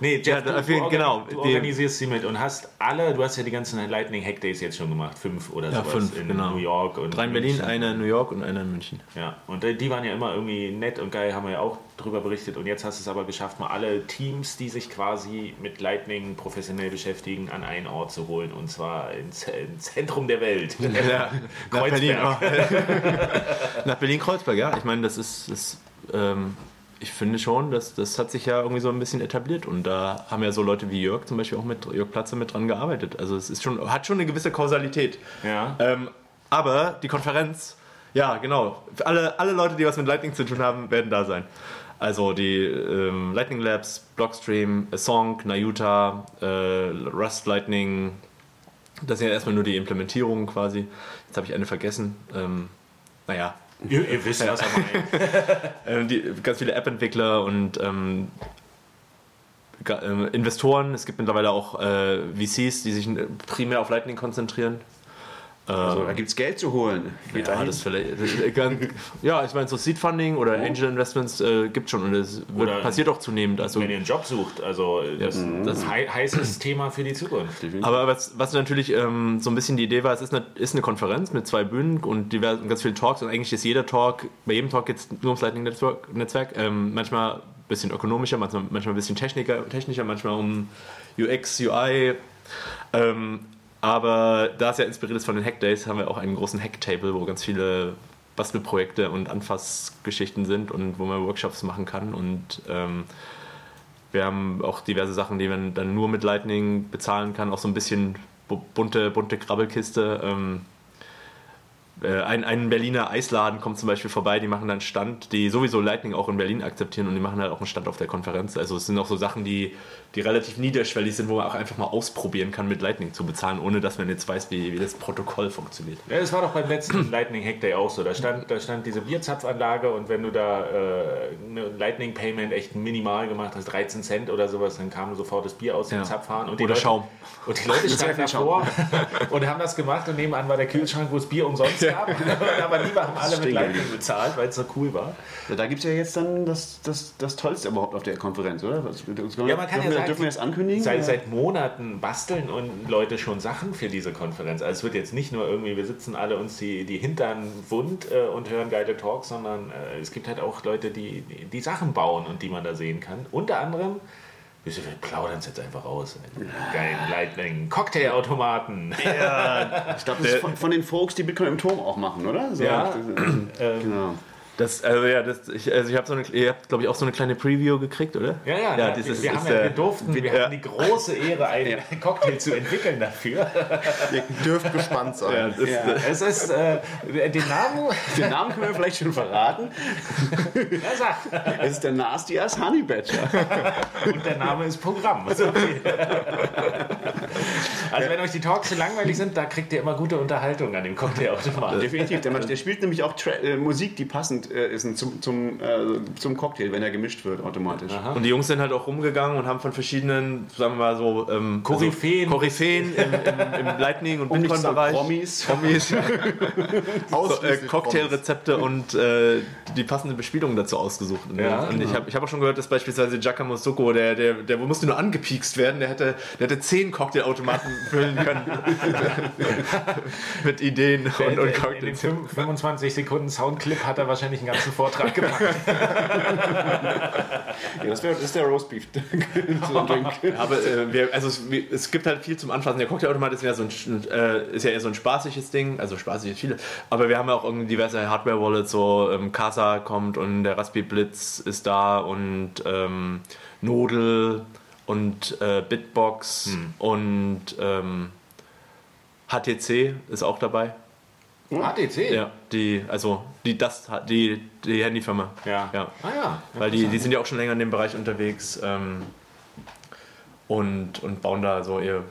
nee, Jeff, Ja, du, du, genau, du organisierst sie mit und hast alle, du hast ja die ganzen Lightning Hack Days jetzt schon gemacht, fünf oder Ja, sowas fünf, in genau. New York und Drei in Berlin, einer in New York und einer in München. Ja, und äh, die waren ja immer irgendwie nett und geil, haben wir ja auch drüber berichtet. Und jetzt hast du es aber geschafft, mal alle Teams, die sich quasi mit Lightning professionell beschäftigen, an einen Ort zu holen. Und zwar ins, ins Zentrum der Welt. <laughs> Ja, nach Kreuzberg. Berlin. Oh. <laughs> nach Berlin-Kreuzberg, ja. Ich meine, das ist, ist ähm, ich finde schon, dass das hat sich ja irgendwie so ein bisschen etabliert und da haben ja so Leute wie Jörg zum Beispiel auch mit Jörg Platze mit dran gearbeitet. Also es ist schon, hat schon eine gewisse Kausalität. Ja. Ähm, aber die Konferenz, ja genau, alle, alle Leute, die was mit Lightning zu tun haben, werden da sein. Also die ähm, Lightning Labs, Blockstream, Song, Nayuta, äh, Rust Lightning, das sind ja erstmal nur die Implementierungen quasi. Jetzt habe ich eine vergessen. Ähm, naja, Ihr, ihr wisst, was er meint. <laughs> ähm, die, ganz viele App-Entwickler und ähm, ähm, Investoren. Es gibt mittlerweile auch äh, VCs, die sich primär auf Lightning konzentrieren. Also, da gibt es Geld zu holen. Geht Ja, dahin. das vielleicht, das, äh, ja, ich meine, so Seed Funding oder Angel Investments äh, gibt schon und es passiert auch zunehmend. Also, Wenn ihr einen Job sucht, also das, Ja, das ist ein heißes Thema für die Zukunft. aber was, was natürlich ähm, so ein bisschen die Idee war, es ist eine, ist eine Konferenz mit zwei Bühnen und divers, und ganz vielen Talks und eigentlich ist jeder Talk, bei jedem Talk geht es nur ums Lightning Netzwerk, Netzwerk ähm, manchmal ein bisschen ökonomischer, manchmal, manchmal ein bisschen technischer, manchmal um UX, UI. Ähm, aber da es ja inspiriert ist von den Hackdays, haben wir auch einen großen Hacktable, wo ganz viele Bastelprojekte und Anfassgeschichten sind und wo man Workshops machen kann und ähm, wir haben auch diverse Sachen, die man dann nur mit Lightning bezahlen kann, auch so ein bisschen bu- bunte, bunte Krabbelkiste. Ähm, äh, ein, ein Berliner Eisladen kommt zum Beispiel vorbei, die machen dann einen Stand, die sowieso Lightning auch in Berlin akzeptieren und die machen halt auch einen Stand auf der Konferenz. Also es sind auch so Sachen, die, die relativ niederschwellig sind, wo man auch einfach mal ausprobieren kann, mit Lightning zu bezahlen, ohne dass man jetzt weiß, wie, wie das Protokoll funktioniert. Ja, das war doch beim letzten <clears throat> Lightning Hack Day auch so. Da stand, da stand diese Bierzapfanlage und wenn du da äh, eine Lightning Payment echt minimal gemacht hast, 13 Cent oder sowas, dann kam sofort das Bier aus dem Ja. Zapfhahn. Und die Oder Leute, Schaum. Und die Leute <laughs> standen davor <laughs> und haben das gemacht und nebenan war der Kühlschrank, wo es Bier umsonst <laughs> gab. <laughs> Aber lieber haben alle mit Lightning bezahlt, weil es so cool war. Ja, da gibt es ja jetzt dann das, das, das Tollste überhaupt auf der Konferenz, oder? Was, Ja, man kann dürfen, ja wir, sagen, dürfen wir das ankündigen? Seit, seit Monaten basteln und Leute schon Sachen für diese Konferenz. Also es wird jetzt nicht nur irgendwie, wir sitzen alle uns die, die Hintern wund äh, und hören geile Talks, sondern äh, es gibt halt auch Leute, die, die, die Sachen bauen und die man da sehen kann. Unter anderem, wir plaudern es jetzt einfach. Einen Geilen Lightning, Cocktailautomaten. <laughs> ich glaube, das ist von, von den Folks, die Bitcoin im Turm auch machen, oder? So, Ja. das- <clears throat> genau. Das, also ja, das, ich, also ich habe so eine, ihr habt glaube ich auch so eine kleine Preview gekriegt, oder? Ja, ja, ja ja dieses wir, ist, haben ja, wir durften, wir ja. hatten die große Ehre, <laughs> einen Cocktail zu entwickeln dafür. <laughs> Ihr dürft gespannt sein. ja, das, Ja. Es ist, äh, den Namen, Den Namen können wir vielleicht schon verraten. ja. Es ist der Nasty Ass Honey Badger. <laughs> Und der Name ist Programm. Also, also wenn euch die Talks zu langweilig sind, da kriegt ihr immer gute Unterhaltung an dem Cocktailautomaten. Definitiv. Der, der spielt nämlich auch Tra äh, Musik, die passend äh, ist zum, zum, äh, zum Cocktail, wenn er gemischt wird automatisch. Und die Jungs sind halt auch rumgegangen und haben von verschiedenen, sagen wir mal so, ähm, Koryphäen. also Koryphäen im, im, im Lightning- und Um Bitcoin-Bereich. Promis. <laughs> Promis. <laughs> so, äh, Cocktailrezepte und äh, die passende Bespielung dazu ausgesucht. Und, Ja, und ich habe ich hab auch schon gehört, dass beispielsweise Giacomo Succo, der, der, der musste nur angepiekst werden, der hätte, der hätte zehn Cocktailautomaten füllen können. Mit Ideen und, und in den Cocktails. fünf- 25 Sekunden Soundclip hat er wahrscheinlich einen ganzen Vortrag gemacht. <laughs> Ja, das, wär, das ist der Roastbeef. <laughs> Aber äh, wir, also es, wir, es gibt halt viel zum Anfassen. Der Cocktailautomat ist ja, so ein, äh, ist ja eher so ein spaßiges Ding, also spaßig ist viele. Aber wir haben ja auch irgendwie diverse Hardware-Wallets, so ähm, Casa kommt und der Raspi Blitz ist da und ähm, Nodel und äh, Bitbox und ähm, HTC ist auch dabei. HTC? Ja, die, also die das die, die Handyfirma. Ja. ja. Ah ja. Weil die, die sind ja auch schon länger in dem Bereich unterwegs ähm, und, und bauen da so ihr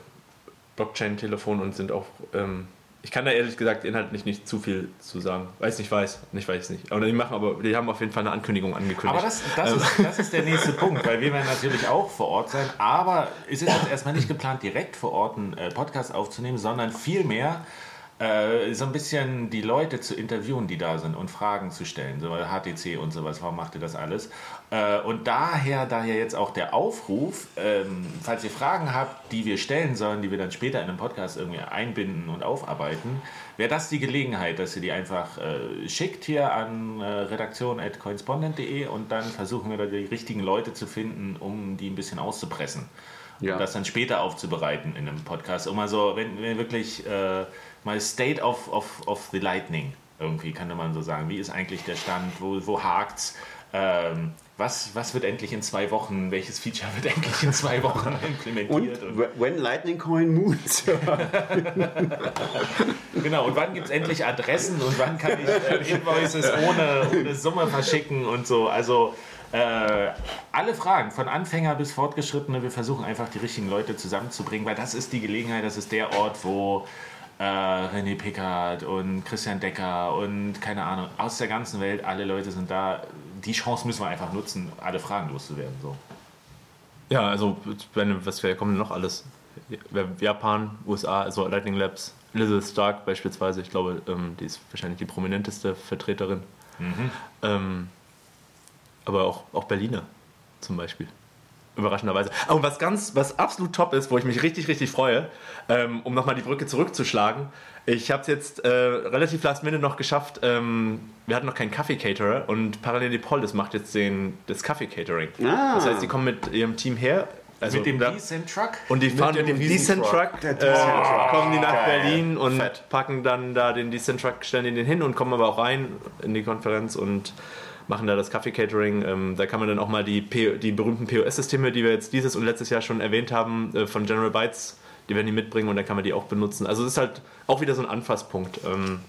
Blockchain-Telefon und sind auch. Ähm, ich kann da ehrlich gesagt inhaltlich nicht zu viel zu sagen. Weiß nicht, weiß. Nicht, weiß nicht. Aber die machen aber, die haben auf jeden Fall eine Ankündigung angekündigt. Aber das, das, ist, das ist der nächste Punkt, weil wir werden natürlich auch vor Ort sein. Aber es ist jetzt erstmal nicht geplant, direkt vor Ort einen äh, Podcast aufzunehmen, sondern vielmehr äh, so ein bisschen die Leute zu interviewen, die da sind und Fragen zu stellen. So HTC und sowas, warum macht ihr das alles? Äh, und daher, daher jetzt auch der Aufruf, ähm, falls ihr Fragen habt, die wir stellen sollen, die wir dann später in einem Podcast irgendwie einbinden und aufarbeiten, wäre das die Gelegenheit, dass ihr die einfach äh, schickt hier an äh, redaktion.coinspondent.de und dann versuchen wir da die richtigen Leute zu finden, um die ein bisschen auszupressen. Ja. Und das dann später aufzubereiten in einem Podcast. Um mal so, wenn, wenn wirklich äh, mal State of, of, of the Lightning irgendwie, könnte man so sagen. Wie ist eigentlich der Stand? Wo, wo hakt's? ähm, was, was wird endlich in zwei Wochen, welches Feature wird <laughs> endlich in zwei Wochen Und <laughs> implementiert? Und, when Lightning Coin moves. <laughs> genau, und wann gibt es endlich Adressen und wann kann ich äh, Invoices ohne, ohne Summe verschicken und so. Also äh, alle Fragen, von Anfänger bis Fortgeschrittene, wir versuchen einfach die richtigen Leute zusammenzubringen, weil das ist die Gelegenheit, das ist der Ort, wo äh, René Pickard und Christian Decker und keine Ahnung, aus der ganzen Welt, alle Leute sind da. Die Chance müssen wir einfach nutzen, alle Fragen loszuwerden. So. Ja, also wenn, was wir kommen noch alles? Japan, USA, also Lightning Labs, Elizabeth Stark beispielsweise, ich glaube, ähm, die ist wahrscheinlich die prominenteste Vertreterin. Ähm, aber auch, auch Berliner zum Beispiel. Überraschenderweise. Und was ganz, was absolut top ist, wo ich mich richtig, richtig freue, ähm, um nochmal die Brücke zurückzuschlagen. Ich habe es jetzt äh, relativ last minute noch geschafft. Ähm, wir hatten noch keinen Kaffee-Caterer und Parallel Polis macht jetzt den, das Kaffee-Catering. Ah. Das heißt, sie kommen mit ihrem Team her. Also Mit dem da- Decent Truck? und die fahren mit dem dem Decent. Truck, Der äh, Truck. kommen die nach Geil. Berlin und Fett. packen dann da den Decent Truck, stellen den hin und kommen aber auch rein in die Konferenz und machen da das Kaffee-Catering. Ähm, da kann man dann auch mal die, P die berühmten POS-Systeme, die wir jetzt dieses und letztes Jahr schon erwähnt haben, äh, von General Bytes, die werden die mitbringen und dann kann man die auch benutzen. Also es ist halt auch wieder so ein Anfasspunkt. Ähm,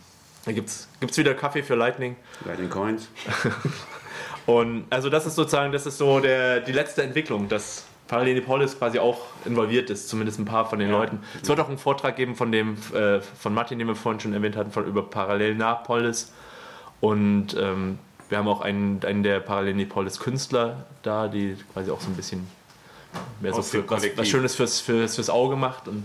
da gibt es wieder Kaffee für Lightning. Lightning Coins. <laughs> Und also das ist sozusagen, das ist so der, die letzte Entwicklung, dass Parallelipolis quasi auch involviert ist, zumindest ein paar von den Leuten. Es wird auch einen Vortrag geben von dem, äh, von Martin, den wir vorhin schon erwähnt hatten, von über Parallelnapolis. Und ähm, wir haben auch einen, einen der Parallelnipolis Künstler da, die quasi auch so ein bisschen mehr so für, was, was Schönes fürs, fürs, fürs Auge macht. Und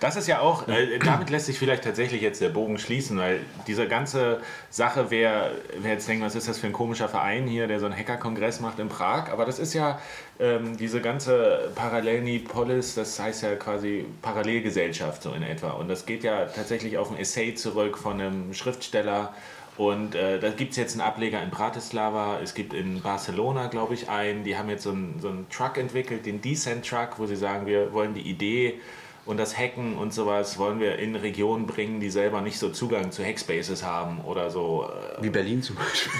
Das ist ja auch, äh, damit lässt sich vielleicht tatsächlich jetzt der Bogen schließen, weil diese ganze Sache, wer, wer jetzt denkt, was ist das für ein komischer Verein hier, der so einen Hacker-Kongress macht in Prag, aber das ist ja ähm, diese ganze Parallelnipolis, das heißt ja quasi Parallelgesellschaft so in etwa. Und das geht ja tatsächlich auf ein Essay zurück von einem Schriftsteller. Und äh, da gibt es jetzt einen Ableger in Bratislava, es gibt in Barcelona, glaube ich, einen. Die haben jetzt so einen, so einen Truck entwickelt, den Decent Truck, wo sie sagen, wir wollen die Idee und das Hacken und sowas wollen wir in Regionen bringen, die selber nicht so Zugang zu Hackspaces haben oder so. Wie Berlin zum Beispiel.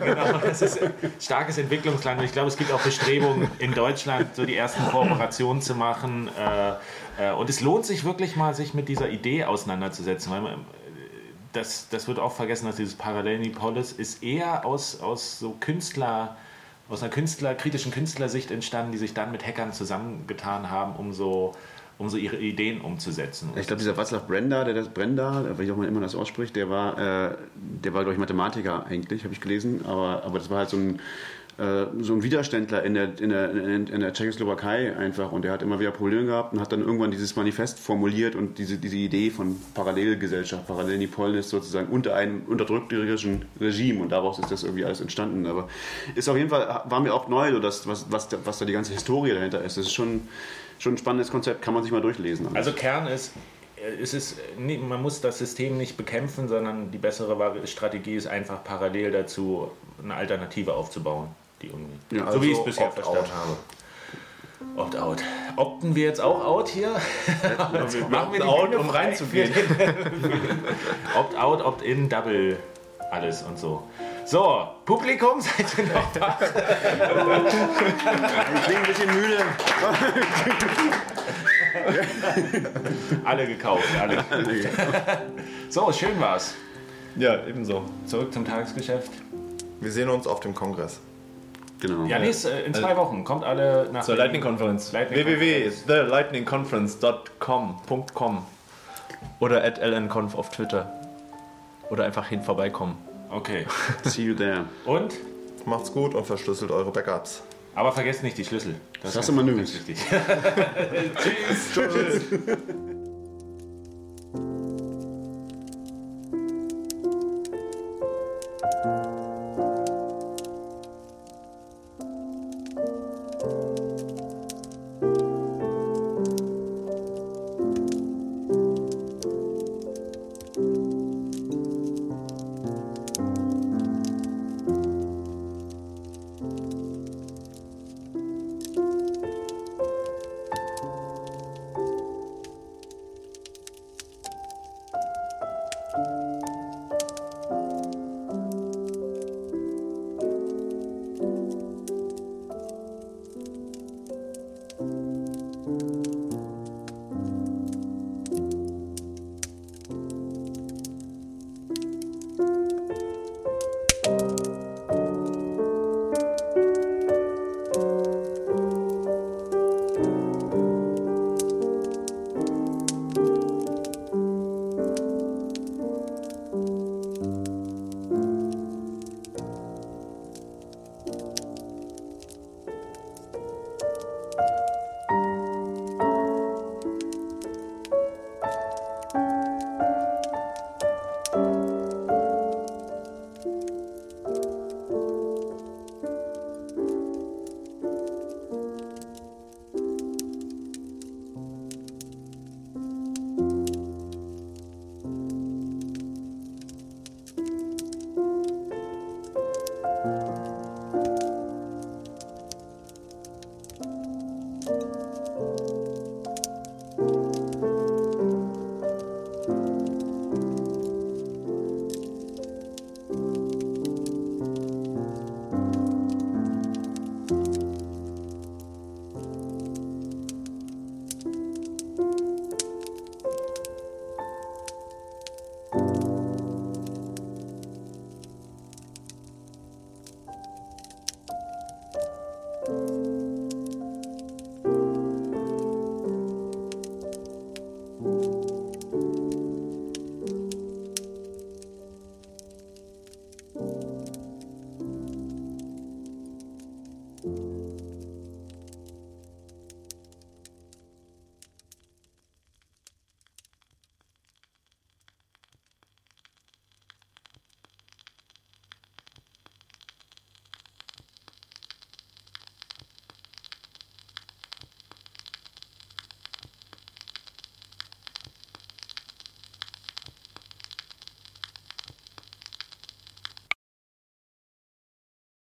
<laughs> Genau, das ist ein starkes Entwicklungsland und ich glaube, es gibt auch Bestrebungen in Deutschland, so die ersten Kooperationen zu machen. Äh, äh, und es lohnt sich wirklich mal, sich mit dieser Idee auseinanderzusetzen, weil man, äh, das, das wird auch vergessen, dass dieses Parallelnipolis ist eher aus, aus so Künstler, aus einer Künstler, kritischen Künstlersicht entstanden, die sich dann mit Hackern zusammengetan haben, um so, um so ihre Ideen umzusetzen. Ich glaube, dieser Václav Brenda, der das Brenda, wie auch immer man das ausspricht, der war, äh, der war glaube ich Mathematiker eigentlich, habe ich gelesen, aber, aber das war halt so ein äh, so ein Widerständler in der, in, der, in, der Tschechoslowakei einfach und der hat immer wieder Probleme gehabt und hat dann irgendwann dieses Manifest formuliert und diese, diese Idee von Parallelgesellschaft, Parallelnipolis sozusagen unter einem unterdrückterischen Regime und daraus ist das irgendwie alles entstanden. Aber ist auf jeden Fall, war mir auch neu, so das, was, was, da, was da die ganze Historie dahinter ist. Das ist schon, schon ein spannendes Konzept, kann man sich mal durchlesen. Also Kern ist, äh, es ist, man muss das System nicht bekämpfen, sondern die bessere Strategie ist einfach parallel dazu eine Alternative aufzubauen. Die irgendwie, Ja, so wie ich es also bisher verstanden habe. Opt-out. Opten wir jetzt auch out hier? <laughs> Machen wir die out, um reinzugehen. Opt-out, Opt-in, Double, alles und so. So, Publikum, <laughs> seid ihr noch da? Ich klinge ein bisschen müde. Alle gekauft, alle. So, schön war's. ja, ebenso. Zurück zum Tagesgeschäft. Wir sehen uns auf dem Kongress. Genau. Ja, nächste, in zwei Wochen. Kommt alle nach Zur. Lightning www.thelightningconference.com oder at lnconf auf Twitter. Oder einfach hin vorbeikommen. Okay. <laughs> See you there. Und? Macht's gut und verschlüsselt eure Backups. Aber vergesst nicht die Schlüssel. Das hast du mal ganz News. wichtig. <laughs> <laughs>